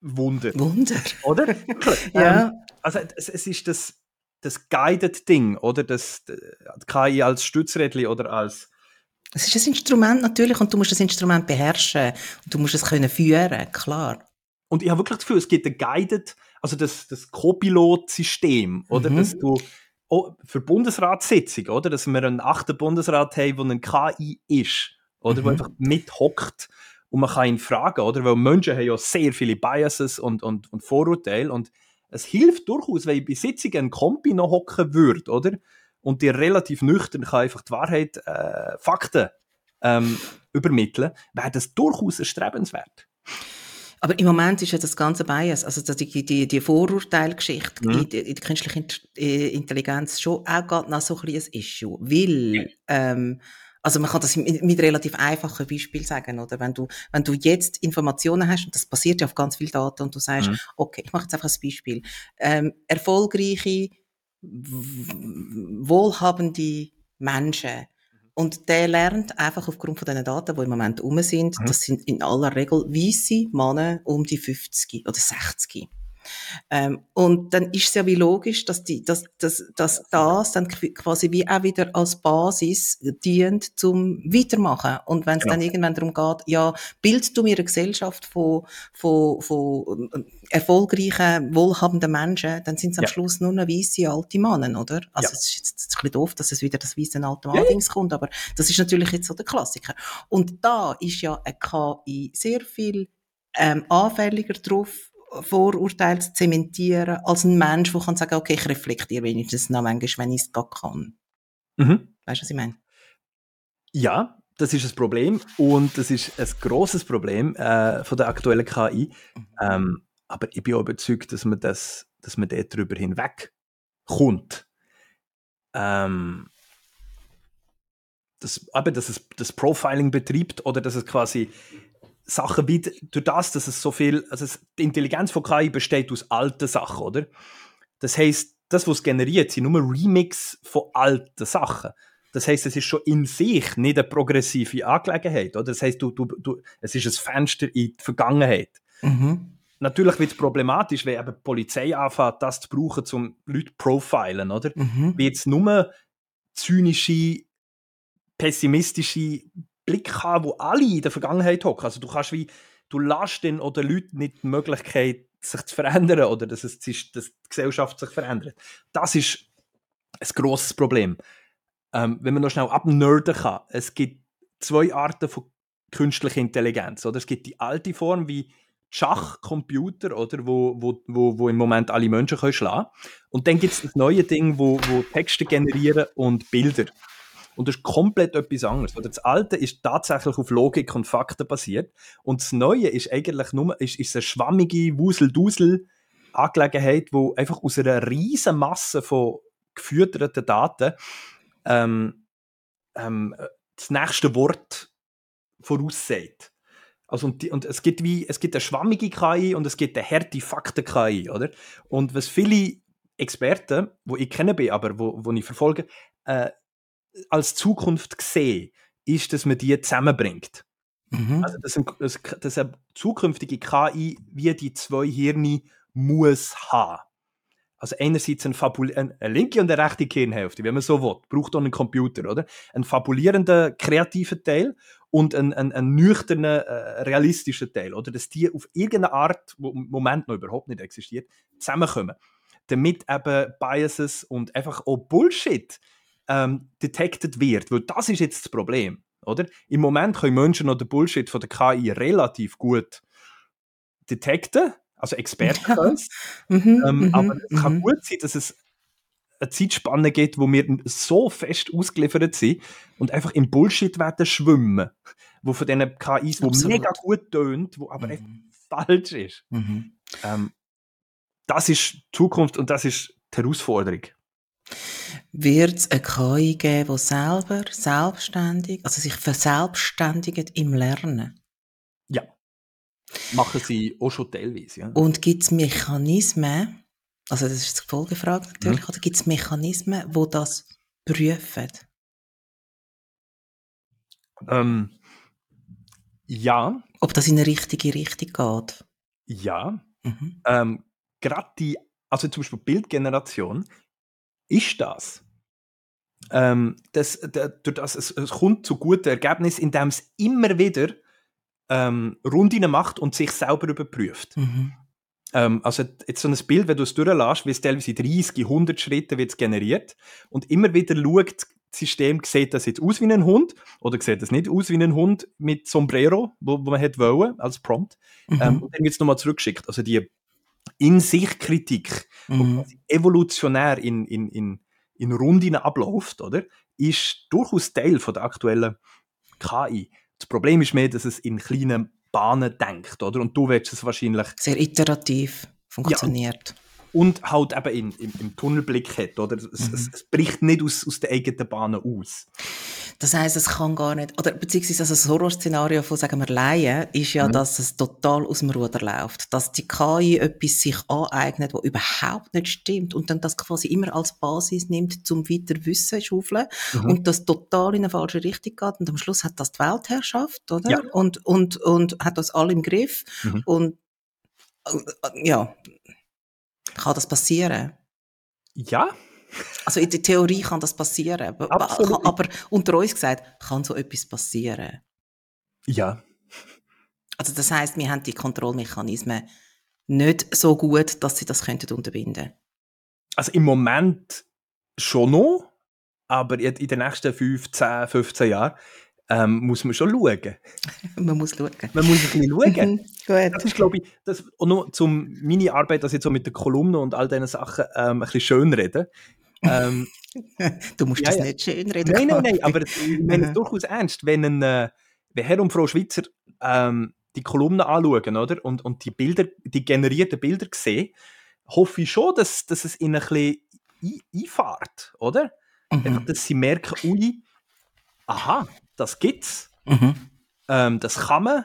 Wunder. Wunder. Oder? ja. Ähm, also es, es, ist das, das Guided-Ding, oder? Das, das KI als Stützrädchen oder als es ist ein Instrument natürlich und du musst das Instrument beherrschen und du musst es können führen, klar. Und ich habe wirklich das Gefühl, es gibt ein Guided also das, das Co-Pilot-System, oder? Mhm. Dass du oh, für Bundesratssitzung, oder? Dass wir einen achten Bundesrat haben, der ein KI ist, oder? Mhm. Der einfach mithockt und man kann ihn fragen, oder? Weil Menschen haben ja sehr viele Biases und, und, und Vorurteile und es hilft durchaus, wenn ich bei Sitzungen ein Kompi noch hocken würde, oder? Und dir relativ nüchtern kann einfach die Wahrheit, äh, Fakten ähm, übermitteln, wäre das durchaus erstrebenswert. Aber im Moment ist ja das ganze Bias, also die, die, die Vorurteilgeschichte mhm. in, in der künstlichen äh, Intelligenz schon auch gerade noch so ein kleines Issue. Weil, ja. ähm, also man kann das mit, mit relativ einfachen Beispielen sagen, oder? Wenn du, wenn du jetzt Informationen hast, und das basiert ja auf ganz viel Daten, und du sagst, mhm. okay, ich mache jetzt einfach ein Beispiel. Ähm, erfolgreiche, wohlhabende Menschen und der lernt einfach aufgrund von den Daten, die im Moment um sind, mhm. das sind in aller Regel weisse Männer um die 50 oder 60. Ähm, und dann ist es ja wie logisch, dass, die, dass, dass, dass das dann quasi wie auch wieder als Basis dient zum Weitermachen. Und wenn es genau. dann irgendwann darum geht, ja, bildest du mir eine Gesellschaft von, von, von äh, erfolgreichen, wohlhabenden Menschen, dann sind es am ja. Schluss nur noch weisse alte Männer, oder? Also ja. es ist jetzt ein bisschen doof, dass es wieder das weisse alte Mann-Dings ja. kommt, aber das ist natürlich jetzt so der Klassiker. Und da ist ja eine KI sehr viel ähm, anfälliger drauf, Vorurteile zu zementieren, als ein Mensch, der kann sagen, okay, ich reflektiere wenigstens noch manchmal, wenn ich es gar kann. Mhm. Weißt du, was ich meine? Ja, das ist ein Problem und das ist ein großes Problem äh, von der aktuellen KI. Mhm. Ähm, aber ich bin auch überzeugt, dass man das, dass man dort darüber hinweg kommt. Ähm, dass, eben, dass es das Profiling betreibt oder dass es quasi Sachen wie durch das, dass es so viel, also die Intelligenz von KI besteht aus alten Sachen, oder? Das heißt, das, was es generiert, sind nur Remix von alten Sachen. Das heißt, es ist schon in sich nicht eine progressive Angelegenheit, oder? Das heißt, du, du, du, es ist ein Fenster in die Vergangenheit. Mhm. Natürlich wird es problematisch, wenn eben die Polizei anfängt, das zu brauchen, um Leute zu profilen, oder? Mhm. Wie jetzt nur zynische, pessimistische Blick haben, wo alle in der Vergangenheit hocken. Also du kannst wie, du lässt den oder Leuten nicht die Möglichkeit, sich zu verändern oder dass, es, dass die Gesellschaft sich verändert. Das ist ein grosses Problem. Ähm, wenn man noch schnell abnerden kann, es gibt zwei Arten von künstlicher Intelligenz. Oder? Es gibt die alte Form wie Schachcomputer, oder, wo, wo, wo, wo im Moment alle Menschen können schlagen Und dann gibt es das neue Ding, wo, wo Texte generieren und Bilder. Und das ist komplett etwas anderes. Oder das Alte ist tatsächlich auf Logik und Fakten basiert. Und das Neue ist eigentlich nur ist, ist eine schwammige Wusel-Dusel-Angelegenheit, wo einfach aus einer riesen Masse von gefütterten Daten ähm, ähm, das nächste Wort voraussagt. Also und, die, und, es gibt wie es gibt eine schwammige KI und es gibt eine harte Fakten KI, oder? Und was viele Experten, wo ich kenne bin, aber wo, wo ich verfolge, äh, als Zukunft sehen, ist, dass man die zusammenbringt. Mhm. Also, dass, ein, dass eine zukünftige KI wie die zwei Hirne muss haben. Also einerseits ein Fabul eine linke und eine rechte Hirnhälfte, wenn man so will, braucht auch einen Computer, oder? Ein fabulierender, kreativer Teil und ein, ein, ein nüchterner, äh, realistischer Teil, oder? Dass die auf irgendeine Art, wo im Moment noch überhaupt nicht existiert, zusammenkommen. Damit eben Biases und einfach auch Bullshit ähm, detected wird. Weil das ist jetzt das Problem. Oder? Im Moment können Menschen noch den Bullshit von der KI relativ gut detekten, also Experten können es. Mhm, ähm, mhm, aber es kann mhm. gut sein, dass es eine Zeitspanne gibt, wo wir so fest ausgeliefert sind und einfach im Bullshit werden schwimmen, wo von diesen KIs, wo Absolut. mega gut tönt, wo aber mhm. falsch ist. Mhm. Ähm, das ist Zukunft und das ist die Herausforderung wird es eine KI geben, die selber selbstständig, also sich verselbstständigt im Lernen? Ja. Machen sie auch schon teilweise, ja. Und gibt es Mechanismen, also das ist die Folgefrage natürlich, mhm. oder gibt es Mechanismen, die das prüfen? Ähm, ja. Ob das in eine richtige Richtung geht? Ja. Mhm. Ähm, Gerade die, also zum Beispiel Bildgeneration, ist das. Ähm, das, das, das es, es, kommt zu guten Ergebnissen, indem es immer wieder ähm, Runden macht und sich selber überprüft. Mhm. Ähm, also jetzt so ein Bild, wenn du es durchlässt, wie es teilweise 30, 100 Schritte wird generiert und immer wieder schaut, das System, sieht das jetzt aus wie ein Hund oder sieht das nicht aus wie ein Hund mit Sombrero, wo, wo man hätte wollen, als Prompt. Mhm. Ähm, und dann wird es nochmal zurückgeschickt. Also die in sich Kritik, mhm. evolutionär in, in, in, in Runden abläuft, oder, ist durchaus Teil von der aktuellen KI. Das Problem ist mehr, dass es in kleinen Bahnen denkt, oder? Und du willst es wahrscheinlich... Sehr iterativ funktioniert. Ja, und halt eben in, im, im Tunnelblick hat, oder? Es, mhm. es, es, bricht nicht aus, aus den eigenen Bahnen aus. Das heißt, es kann gar nicht, oder beziehungsweise also das Horrorszenario von, sagen wir, Laien ist ja, mhm. dass es total aus dem Ruder läuft. Dass die KI etwas sich aneignet, was überhaupt nicht stimmt und dann das quasi immer als Basis nimmt, zum weiter Wissen schaufeln mhm. und das total in eine falsche Richtung geht und am Schluss hat das die Weltherrschaft, oder? Ja. Und, und, und hat das alle im Griff mhm. und, äh, ja, kann das passieren? Ja, also in der Theorie kann das passieren, Absolut. aber unter uns gesagt, kann so etwas passieren? Ja. Also das heißt, wir haben die Kontrollmechanismen nicht so gut, dass sie das könnten unterbinden. Also im Moment schon noch, aber in den nächsten 5, 10, 15 Jahren ähm, muss man schon schauen. man muss schauen. Man muss ein bisschen schauen. Mhm, gut. Das ist, glaube ich, das, und nur zum meine Arbeit, dass ich so mit der Kolumne und all diesen Sachen ähm, ein bisschen schön reden, Ähm, du musst ja, das ja. nicht schön reden. Nein, nein, nein, aber ich meine es durchaus ernst. Wenn, ein, äh, wenn Herr und Frau Schweizer ähm, die Kolumnen anschauen oder? Und, und die Bilder, die generierten Bilder sehen, hoffe ich schon, dass, dass es ihnen ein bisschen einfährt, oder? Mhm. Einfach, dass sie merken, ui, aha, das gibt's. Mhm. Ähm, das kann man.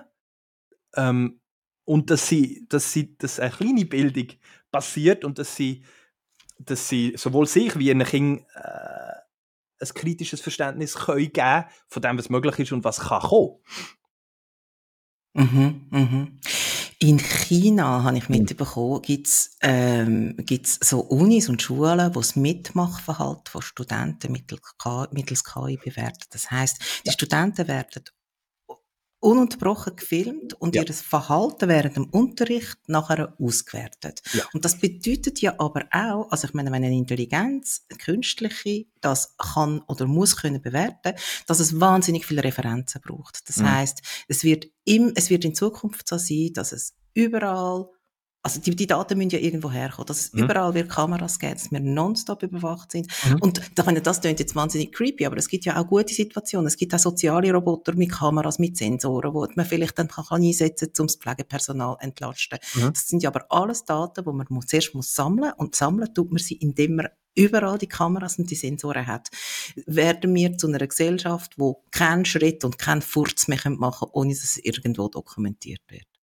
Ähm, und dass sie, dass sie, dass eine kleine Bildung passiert und dass sie, dass sie sowohl sich wie ihren Kind äh, ein kritisches Verständnis können geben von dem, was möglich ist und was kann kommen. Mhm, mhm. In China, habe ich mitbekommen, gibt's ähm, gibt's so Unis und Schulen, wo das Mitmachverhalten von Studenten mittels KI, bewerten. Das heißt, die Studenten werden ununterbrochen gefilmt und ja. ihr Verhalten während dem Unterricht nachher ausgewertet. Ja. Und das bedeutet ja aber auch, also ich meine, wenn eine Intelligenz, eine künstliche, das kann oder muss können bewerten, dass es wahnsinnig viele Referenzen braucht. Das mhm. heißt, es wird im, es wird in Zukunft so sein, dass es überall also die, die Daten müssen ja irgendwo herkommen, dass es mhm. überall wird Kameras gibt, dass wir nonstop überwacht sind. Mhm. Und da, meine, das klingt jetzt wahnsinnig creepy, aber es gibt ja auch gute Situationen. Es gibt auch soziale Roboter mit Kameras, mit Sensoren, wo man vielleicht dann kann, kann einsetzen kann, um das Pflegepersonal entlasten. Mhm. Das sind ja aber alles Daten, die man muss, zuerst muss sammeln und sammeln tut man sie, indem man überall die Kameras und die Sensoren hat, werden wir zu einer Gesellschaft, wo kein Schritt und kein Furz mehr machen können, ohne dass es irgendwo dokumentiert wird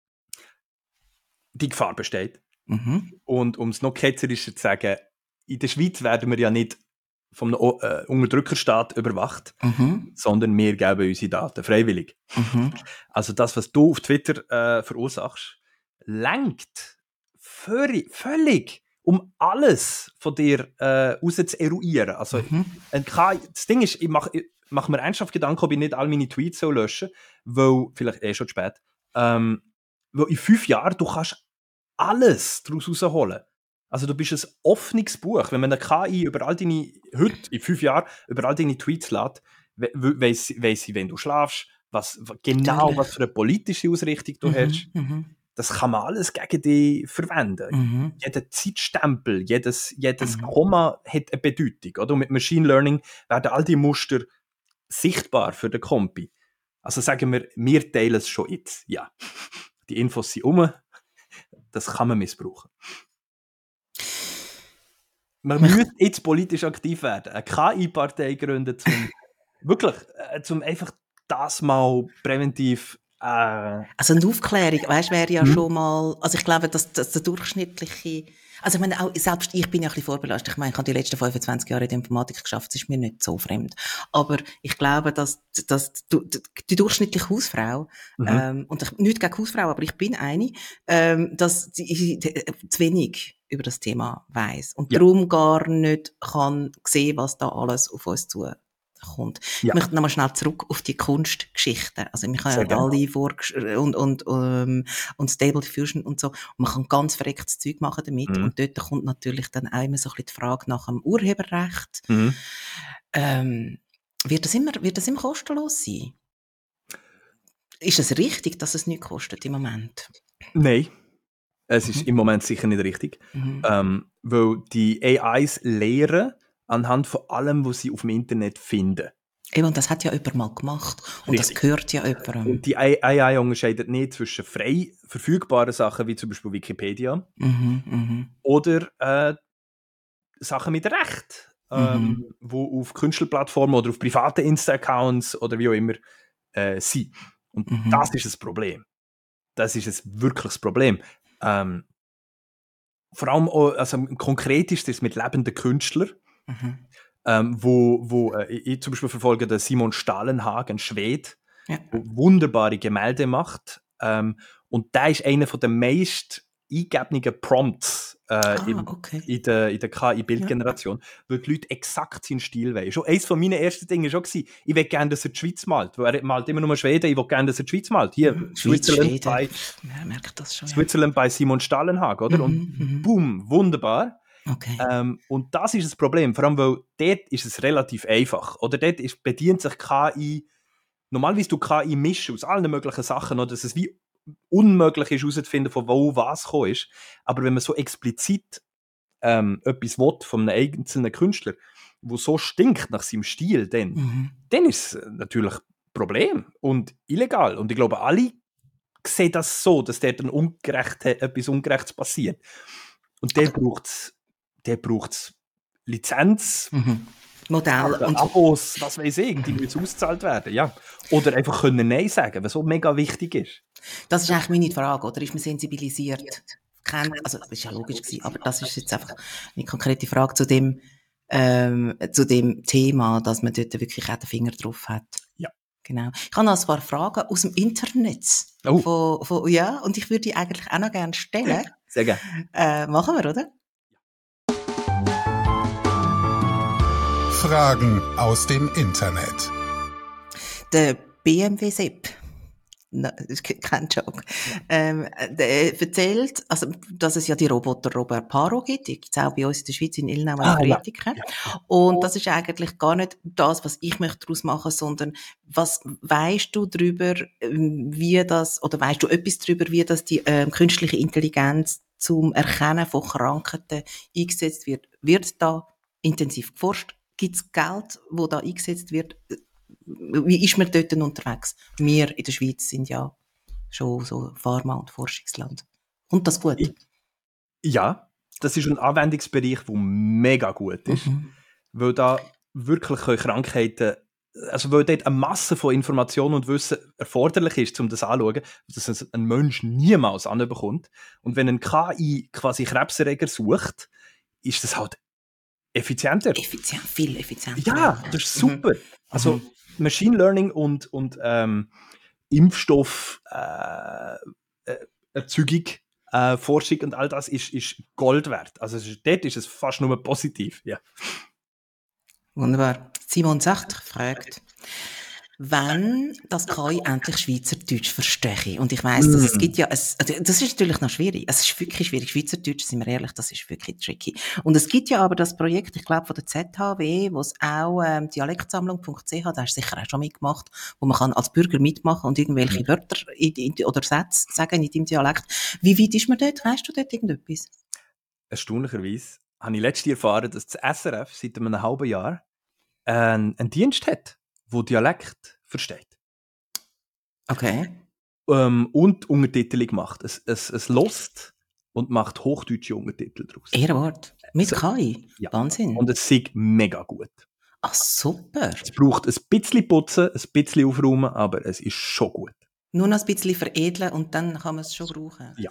die Gefahr besteht. Mhm. Und um es noch ketzerischer zu sagen, in der Schweiz werden wir ja nicht vom äh, Unterdrückerstaat überwacht, mhm. sondern wir geben unsere Daten freiwillig. Mhm. Also das, was du auf Twitter äh, verursachst, lenkt völlig, um alles von dir äh, raus zu eruieren. Also mhm. KI, das Ding ist, ich mache mach mir ernsthaft Gedanken, ob ich nicht all meine Tweets so löschen weil, vielleicht eh schon spät, ähm, weil in fünf Jahren du kannst alles daraus rausholen. Also du bist ein offenes Buch. Wenn man eine KI über all deine, heute, in fünf Jahren, über all deine Tweets lädt, weiss, weiss sie, wenn du schlafst, was, genau was für eine politische Ausrichtung du mhm, hast. Mhm. Das kann man alles gegen dich verwenden. Mhm. Jeder Zeitstempel, jedes, jedes mhm. Komma hat eine Bedeutung. Oder? Und mit Machine Learning werden all die Muster sichtbar für den Kompi. Also sagen wir, wir teilen es schon jetzt. Ja. Die Infos sind um, das kann man missbrauchen. Man müsste jetzt politisch aktiv werden, eine KI-Partei gründen, zum wirklich, äh, zum einfach das mal präventiv äh, also eine Aufklärung, weißt, wäre ja hm. schon mal, also ich glaube, dass, dass der durchschnittliche also ich meine, auch, selbst ich bin ja ein bisschen vorbelastet. Ich meine, ich habe die letzten 25 Jahre in der Informatik geschafft, es ist mir nicht so fremd. Aber ich glaube, dass, dass die, die durchschnittliche Hausfrau, mhm. ähm, und ich, nicht gegen Hausfrau, aber ich bin eine, ähm, dass die, zu wenig über das Thema weiß und ja. darum gar nicht kann sehen, was da alles auf uns zu kommt. Ja. Ich möchte nochmal schnell zurück auf die Kunstgeschichten. Also, wir haben ja alle vor und, und, ähm, und Stable Diffusion und so. Und man kann ganz verrecktes Zeug machen damit. Mhm. Und dort kommt natürlich dann auch immer so ein bisschen die Frage nach dem Urheberrecht. Mhm. Ähm, wird das immer, wird das immer kostenlos sein? Ist es richtig, dass es nichts kostet im Moment? Nein. Es ist mhm. im Moment sicher nicht richtig. Mhm. Ähm, weil die AIs lehren, anhand von allem, was sie auf dem Internet finden. Eben, das hat ja jemand mal gemacht. Und Richtig. das gehört ja jemandem. Und die AI unterscheidet nicht zwischen frei verfügbaren Sachen, wie zum Beispiel Wikipedia, mhm, mh. oder äh, Sachen mit Recht, ähm, mhm. wo auf Künstlerplattformen oder auf privaten Insta-Accounts oder wie auch immer äh, sind. Und mhm. das ist das Problem. Das ist ein wirkliches Problem. Ähm, vor allem, also konkret ist es mit lebenden Künstlern. Mhm. Ähm, wo, wo äh, ich zum Beispiel verfolge den Simon Stahlenhagen, Schwed, ja. wunderbare Gemälde macht. Ähm, und der ist einer der meist eingegebenen Prompts äh, ah, im, okay. in der, in der KI-Bildgeneration, ja. weil die Leute exakt seinen Stil wollen. Schon eines von meinen ersten Dingen war schon, ich will gerne, dass er die Schweiz malt. Weil er malt immer nur Schweden, ich will gerne, dass er die Schweiz malt. Hier, mhm. Switzerland, bei, ja, das schon, Switzerland bei Simon Stahlenhagen, oder? Mhm, und mhm. boom, wunderbar. Okay. Ähm, und das ist das Problem, vor allem, weil dort ist es relativ einfach. Oder dort ist, bedient sich KI, normalerweise du KI mischen aus allen möglichen Sachen, oder dass es wie unmöglich ist herauszufinden, von wo was gekommen ist. Aber wenn man so explizit ähm, etwas will von einem einzelnen Künstler, wo so stinkt nach seinem Stil, dann, mhm. dann ist es natürlich ein Problem und illegal. Und ich glaube, alle sehen das so, dass dort ein ungerecht, etwas Ungerechtes passiert. Und der braucht es der braucht's Lizenz, mhm. Modell und Abos, was weiß ich, die müssen ausgezahlt werden, ja. Oder einfach können Nein sagen, was so mega wichtig ist. Das ist eigentlich meine Frage, oder ist man sensibilisiert? Kennt, also das ist ja logisch gewesen, aber das ist jetzt einfach eine konkrete Frage zu dem, ähm, zu dem Thema, dass man dort wirklich auch den Finger drauf hat. Ja. Genau. Ich habe noch ein paar Fragen aus dem Internet. Oh. Von, von, ja, und ich würde die eigentlich auch noch gerne stellen. Sehr gerne. Äh, machen wir, oder? Fragen aus dem Internet. Der BMW Sepp, no, kein Joke, ähm, der erzählt, also, dass es ja die Roboter Robert Paro gibt, die gibt es auch bei uns in der Schweiz in Ilnau ah, ja. ja. Und das ist eigentlich gar nicht das, was ich möchte daraus machen, sondern was weißt du darüber, ähm, wie das, oder weißt du etwas darüber, wie das die ähm, künstliche Intelligenz zum Erkennen von Krankheiten eingesetzt wird? Wird da intensiv geforscht? Gibt es Geld, wo da eingesetzt wird? Wie ist man dort unterwegs? Wir in der Schweiz sind ja schon so Pharma- und Forschungsland. Und das gut? Ja, das ist ein Anwendungsbereich, der mega gut ist, mhm. weil da wirklich Krankheiten also weil dort eine Masse von Informationen und Wissen erforderlich ist, um das anzuschauen, dass ein Mensch niemals anbekommt. Und wenn ein KI quasi Krebserreger sucht, ist das halt effizienter. Effizient, viel effizienter. Ja, das ist super. Mhm. Also mhm. Machine Learning und, und ähm, Impfstoff äh, äh, äh, Forschung und all das ist, ist Gold wert. Also ist, dort ist es fast nur positiv. Ja. Wunderbar. Simon Sacht fragt, wenn das KI endlich Schweizerdeutsch verstehe. Und ich weiss, dass es mm. gibt ja, es, also das ist natürlich noch schwierig. Es ist wirklich schwierig. Schweizerdeutsch, sind wir ehrlich, das ist wirklich tricky. Und es gibt ja aber das Projekt, ich glaube, von der ZHW, wo es auch ähm, Dialektsammlung.ch, da hast du sicher auch schon mitgemacht, wo man kann als Bürger mitmachen und irgendwelche ja. Wörter in, in, oder Sätze sagen in deinem Dialekt. Wie weit ist man dort? Weißt du dort irgendetwas? Erstaunlicherweise habe ich letztens erfahren, dass das SRF seit einem halben Jahr einen, einen Dienst hat wo Dialekt versteht. Okay. Ähm, und Untertitelung macht. Es, es, es lost und macht hochdeutsche Untertitel daraus. Ehrenwort. Mit so, KI. Ja. Wahnsinn. Und es sieht mega gut. Ach, super. Es braucht ein bisschen Putzen, ein bisschen Aufräumen, aber es ist schon gut. Nur noch ein bisschen veredeln und dann kann man es schon brauchen. Ja.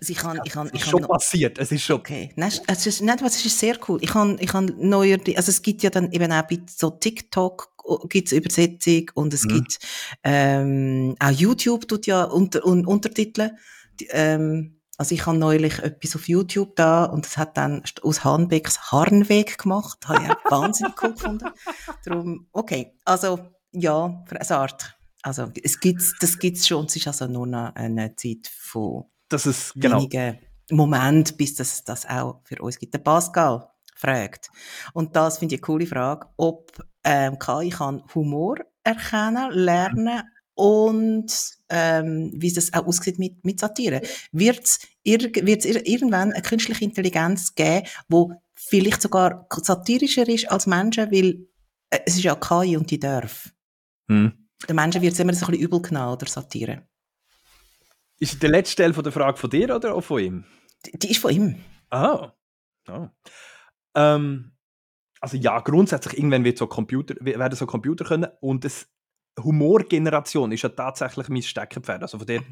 Also ich kann, ich kann, ich ist schon noch... passiert, es ist schon... Okay, nein, es ist, nein, es ist sehr cool. Ich kann, ich kann neuer, also es gibt ja dann eben auch bei so TikTok gibt's Übersetzung und es mhm. gibt ähm, auch YouTube tut ja unter, un, Untertitel. Ähm, also ich habe neulich etwas auf YouTube da und es hat dann aus Hahnbecks Harnweg gemacht. Das habe ich wahnsinnig cool gefunden. Darum, okay, also ja, für eine Art also es gibt's, das gibt es schon, es ist also nur noch eine Zeit von das ist, genau. wenigen Momenten, bis das, das auch für uns gibt. Der Pascal fragt, und das finde ich eine coole Frage, ob ähm, KI kann Humor erkennen, lernen und ähm, wie das auch aussieht mit, mit Satire. Wird es ir irgendwann eine künstliche Intelligenz geben, wo vielleicht sogar satirischer ist als Menschen, weil äh, es ist ja KI und die darf. Hm. Den Menschen wird es immer so ein bisschen übel genommen oder Satire. Ist der letzte Teil von der Frage von dir oder auch von ihm? Die, die ist von ihm. Ah. oh. Ähm, also ja, grundsätzlich, irgendwann wird so Computer, werden so Computer können und das Humorgeneration ist ja tatsächlich mein Steckenpferd. Also von der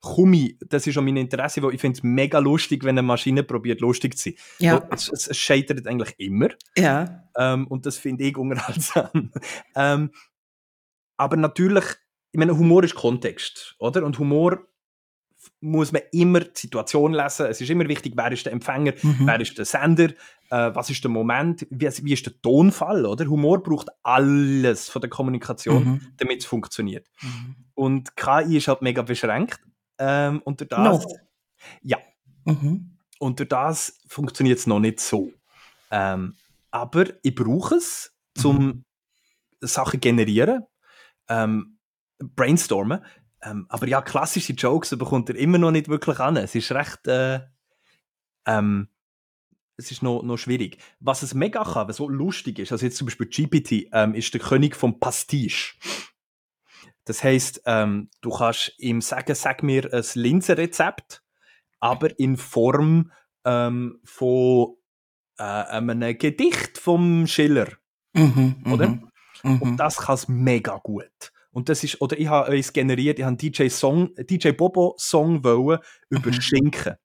komme ich, das ist schon mein Interesse, weil ich finde es mega lustig, wenn eine Maschine probiert, lustig zu sein. Ja. Es, es, es scheitert eigentlich immer. Ja. Ähm, und das finde ich unterhaltsam. ähm, aber natürlich, ich meine, Humor ist Kontext, oder? Und Humor muss man immer die Situation lesen. Es ist immer wichtig, wer ist der Empfänger, mhm. wer ist der Sender, äh, was ist der Moment, wie, wie, ist der Tonfall, oder? Humor braucht alles von der Kommunikation, mhm. damit es funktioniert. Mhm. Und KI ist halt mega beschränkt. Ähm, und durch das, no. ja. Mhm. Und durch das funktioniert es noch nicht so. Ähm, aber ich brauche es, um mhm. Sachen generieren ähm, brainstormen. Ähm, aber ja, klassische Jokes bekommt er immer noch nicht wirklich an. Es ist recht. Äh, ähm, es ist noch, noch schwierig. Was es mega kann, was so lustig ist, also jetzt zum Beispiel GPT, ähm, ist der König vom Pastiche. Das heisst, ähm, du kannst ihm sagen, sag mir ein Linsenrezept, aber in Form ähm, von äh, einem Gedicht vom Schiller. Mhm, oder? Mhm, und mhm. das kann es mega gut. Und das ist, oder ich habe es generiert, ich habe einen DJ, Song, DJ Bobo Song wollen über mhm. Schinken.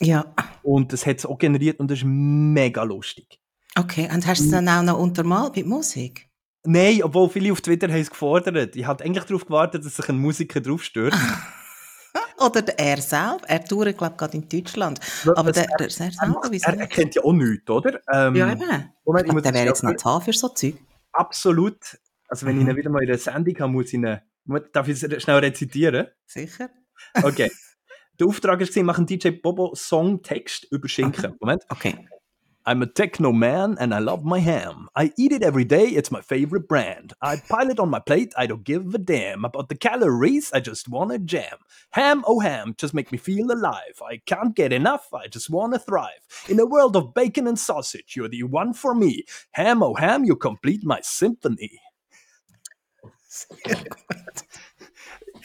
Ja. Und das hat es auch generiert und das ist mega lustig. Okay, und hast du es dann auch noch untermalt mit Musik? Nein, obwohl viele auf Twitter haben es gefordert. Ich hatte eigentlich darauf gewartet, dass sich ein Musiker drauf stört. Oder er selbst. Er tourt, glaube ich, gerade in Deutschland. Aber der, der, der selbst, er, er, kennt ja auch nichts, oder? Ähm, ja, eben. Moment, ich der wäre jetzt noch zu für so Zeug. Absolut. Also wenn mhm. ich ihn wieder mal in der Sendung habe, muss ich ihn... Darf ich es schnell rezitieren? Sicher. Okay. Der Auftrag war, mach einen DJ Bobo Songtext über Schinken. Moment. Okay. I'm a techno man and I love my ham. I eat it every day, it's my favorite brand. I pile it on my plate, I don't give a damn. About the calories, I just wanna jam. Ham, oh ham, just make me feel alive. I can't get enough, I just wanna thrive. In a world of bacon and sausage, you're the one for me. Ham, oh ham, you complete my symphony.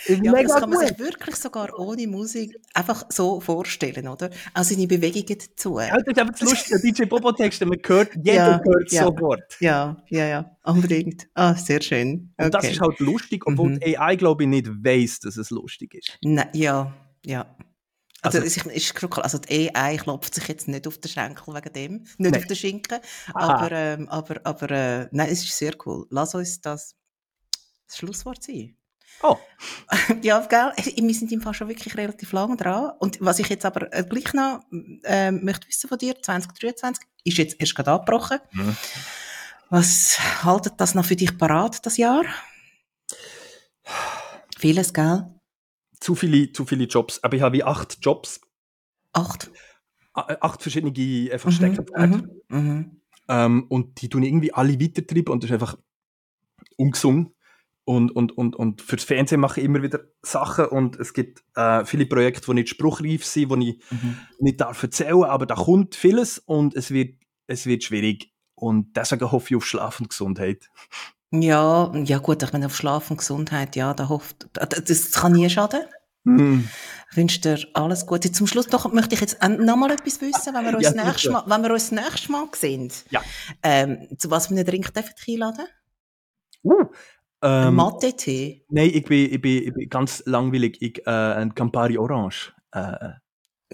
Ja, aber das kann man gut. sich wirklich sogar ohne Musik einfach so vorstellen, oder? Also seine Bewegungen dazu. Ja, das ist einfach das Lustige, DJ Bobo-Texte, man hört, jeder ja, hört ja, sofort. Ja, ja, ja, unbedingt. Ah, sehr schön. Okay. Und das ist halt lustig, obwohl mhm. die AI, glaube ich, nicht weiss, dass es lustig ist. Nein, ja, ja. Also, also, ist, ist, also die AI klopft sich jetzt nicht auf den Schenkel wegen dem, nicht nein. auf den Schinken, aber, ähm, aber, aber äh, nein, es ist sehr cool. Lass uns das, das Schlusswort sein. Oh. ja, gell? Wir sind im Fall schon wirklich relativ lange dran. Und was ich jetzt aber äh, gleich noch äh, möchte wissen von dir, 2023, ist jetzt erst gerade abgebrochen. Mhm. Was haltet das noch für dich parat, das Jahr? Vieles, gell? Zu viele, zu viele Jobs. Aber ich habe wie acht Jobs. Acht? Äh, acht verschiedene einfach mhm, mhm, mhm. Ähm, und die tun irgendwie alle weitertreiben und das ist einfach ungesund und, und, und, und fürs Fernsehen mache ich immer wieder Sachen und es gibt äh, viele Projekte, die nicht spruchreif sind, die ich mhm. nicht darf erzählen, aber da kommt vieles und es wird, es wird schwierig und deswegen hoffe ich auf Schlaf und Gesundheit. Ja, ja gut, ich meine auf Schlaf und Gesundheit, ja, da hofft, das kann nie schaden. Mm. Ich wünsche dir alles Gute. Zum Schluss doch möchte ich jetzt noch mal etwas wissen, wenn wir uns, ja, nächstes Mal, wenn wir uns das nächste Mal sehen. Ja. Ähm, zu was für einen Drink ich einladen? Uh, ähm, Mathe-Tee? Nein, ich bin, ich, bin, ich bin ganz langweilig. Ich, äh, ein Campari Orange. Äh,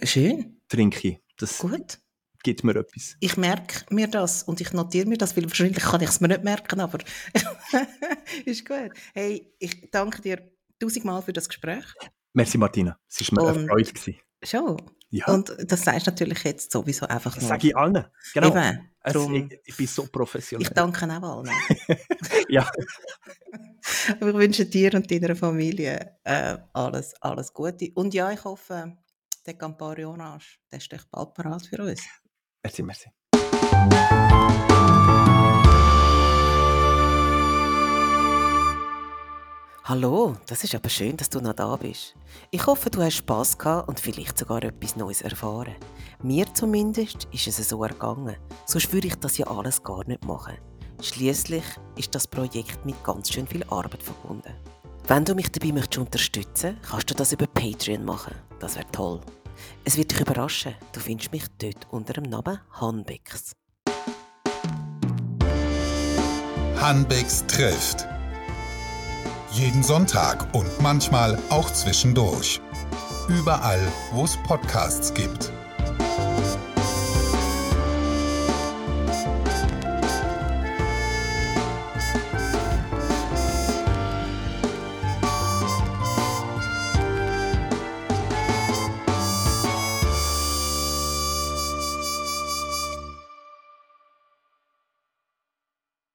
Schön. Trinke ich. Das Gut. gibt mir etwas. Ich merke mir das und ich notiere mir das, weil wahrscheinlich kann ich es mir nicht merken, aber ist gut. Hey, ich danke dir tausendmal für das Gespräch. Merci Martina, es war mir eine Freude. Gewesen. Schon. Ja. Und das sagst du natürlich jetzt sowieso einfach nur. Das sage ich allen. Genau. Eben, drum, ich, ich, bin so professionell. Ich danke auch allen. ja. Aber ich wünsche dir und deiner Familie äh, alles, alles Gute. Und ja, ich hoffe, der Campari Orange, der ist echt bald parat für uns. Merci, merci. Hallo, das ist aber schön, dass du noch da bist. Ich hoffe, du hast Spass gehabt und vielleicht sogar etwas Neues erfahren. Mir zumindest ist es so ergangen. Sonst würde ich das ja alles gar nicht machen. Schließlich ist das Projekt mit ganz schön viel Arbeit verbunden. Wenn du mich dabei möchtest unterstützen, kannst du das über Patreon machen. Das wäre toll. Es wird dich überraschen. Du findest mich dort unter dem Namen Hanbex. Hanbex trifft jeden Sonntag und manchmal auch zwischendurch. Überall, wo es Podcasts gibt.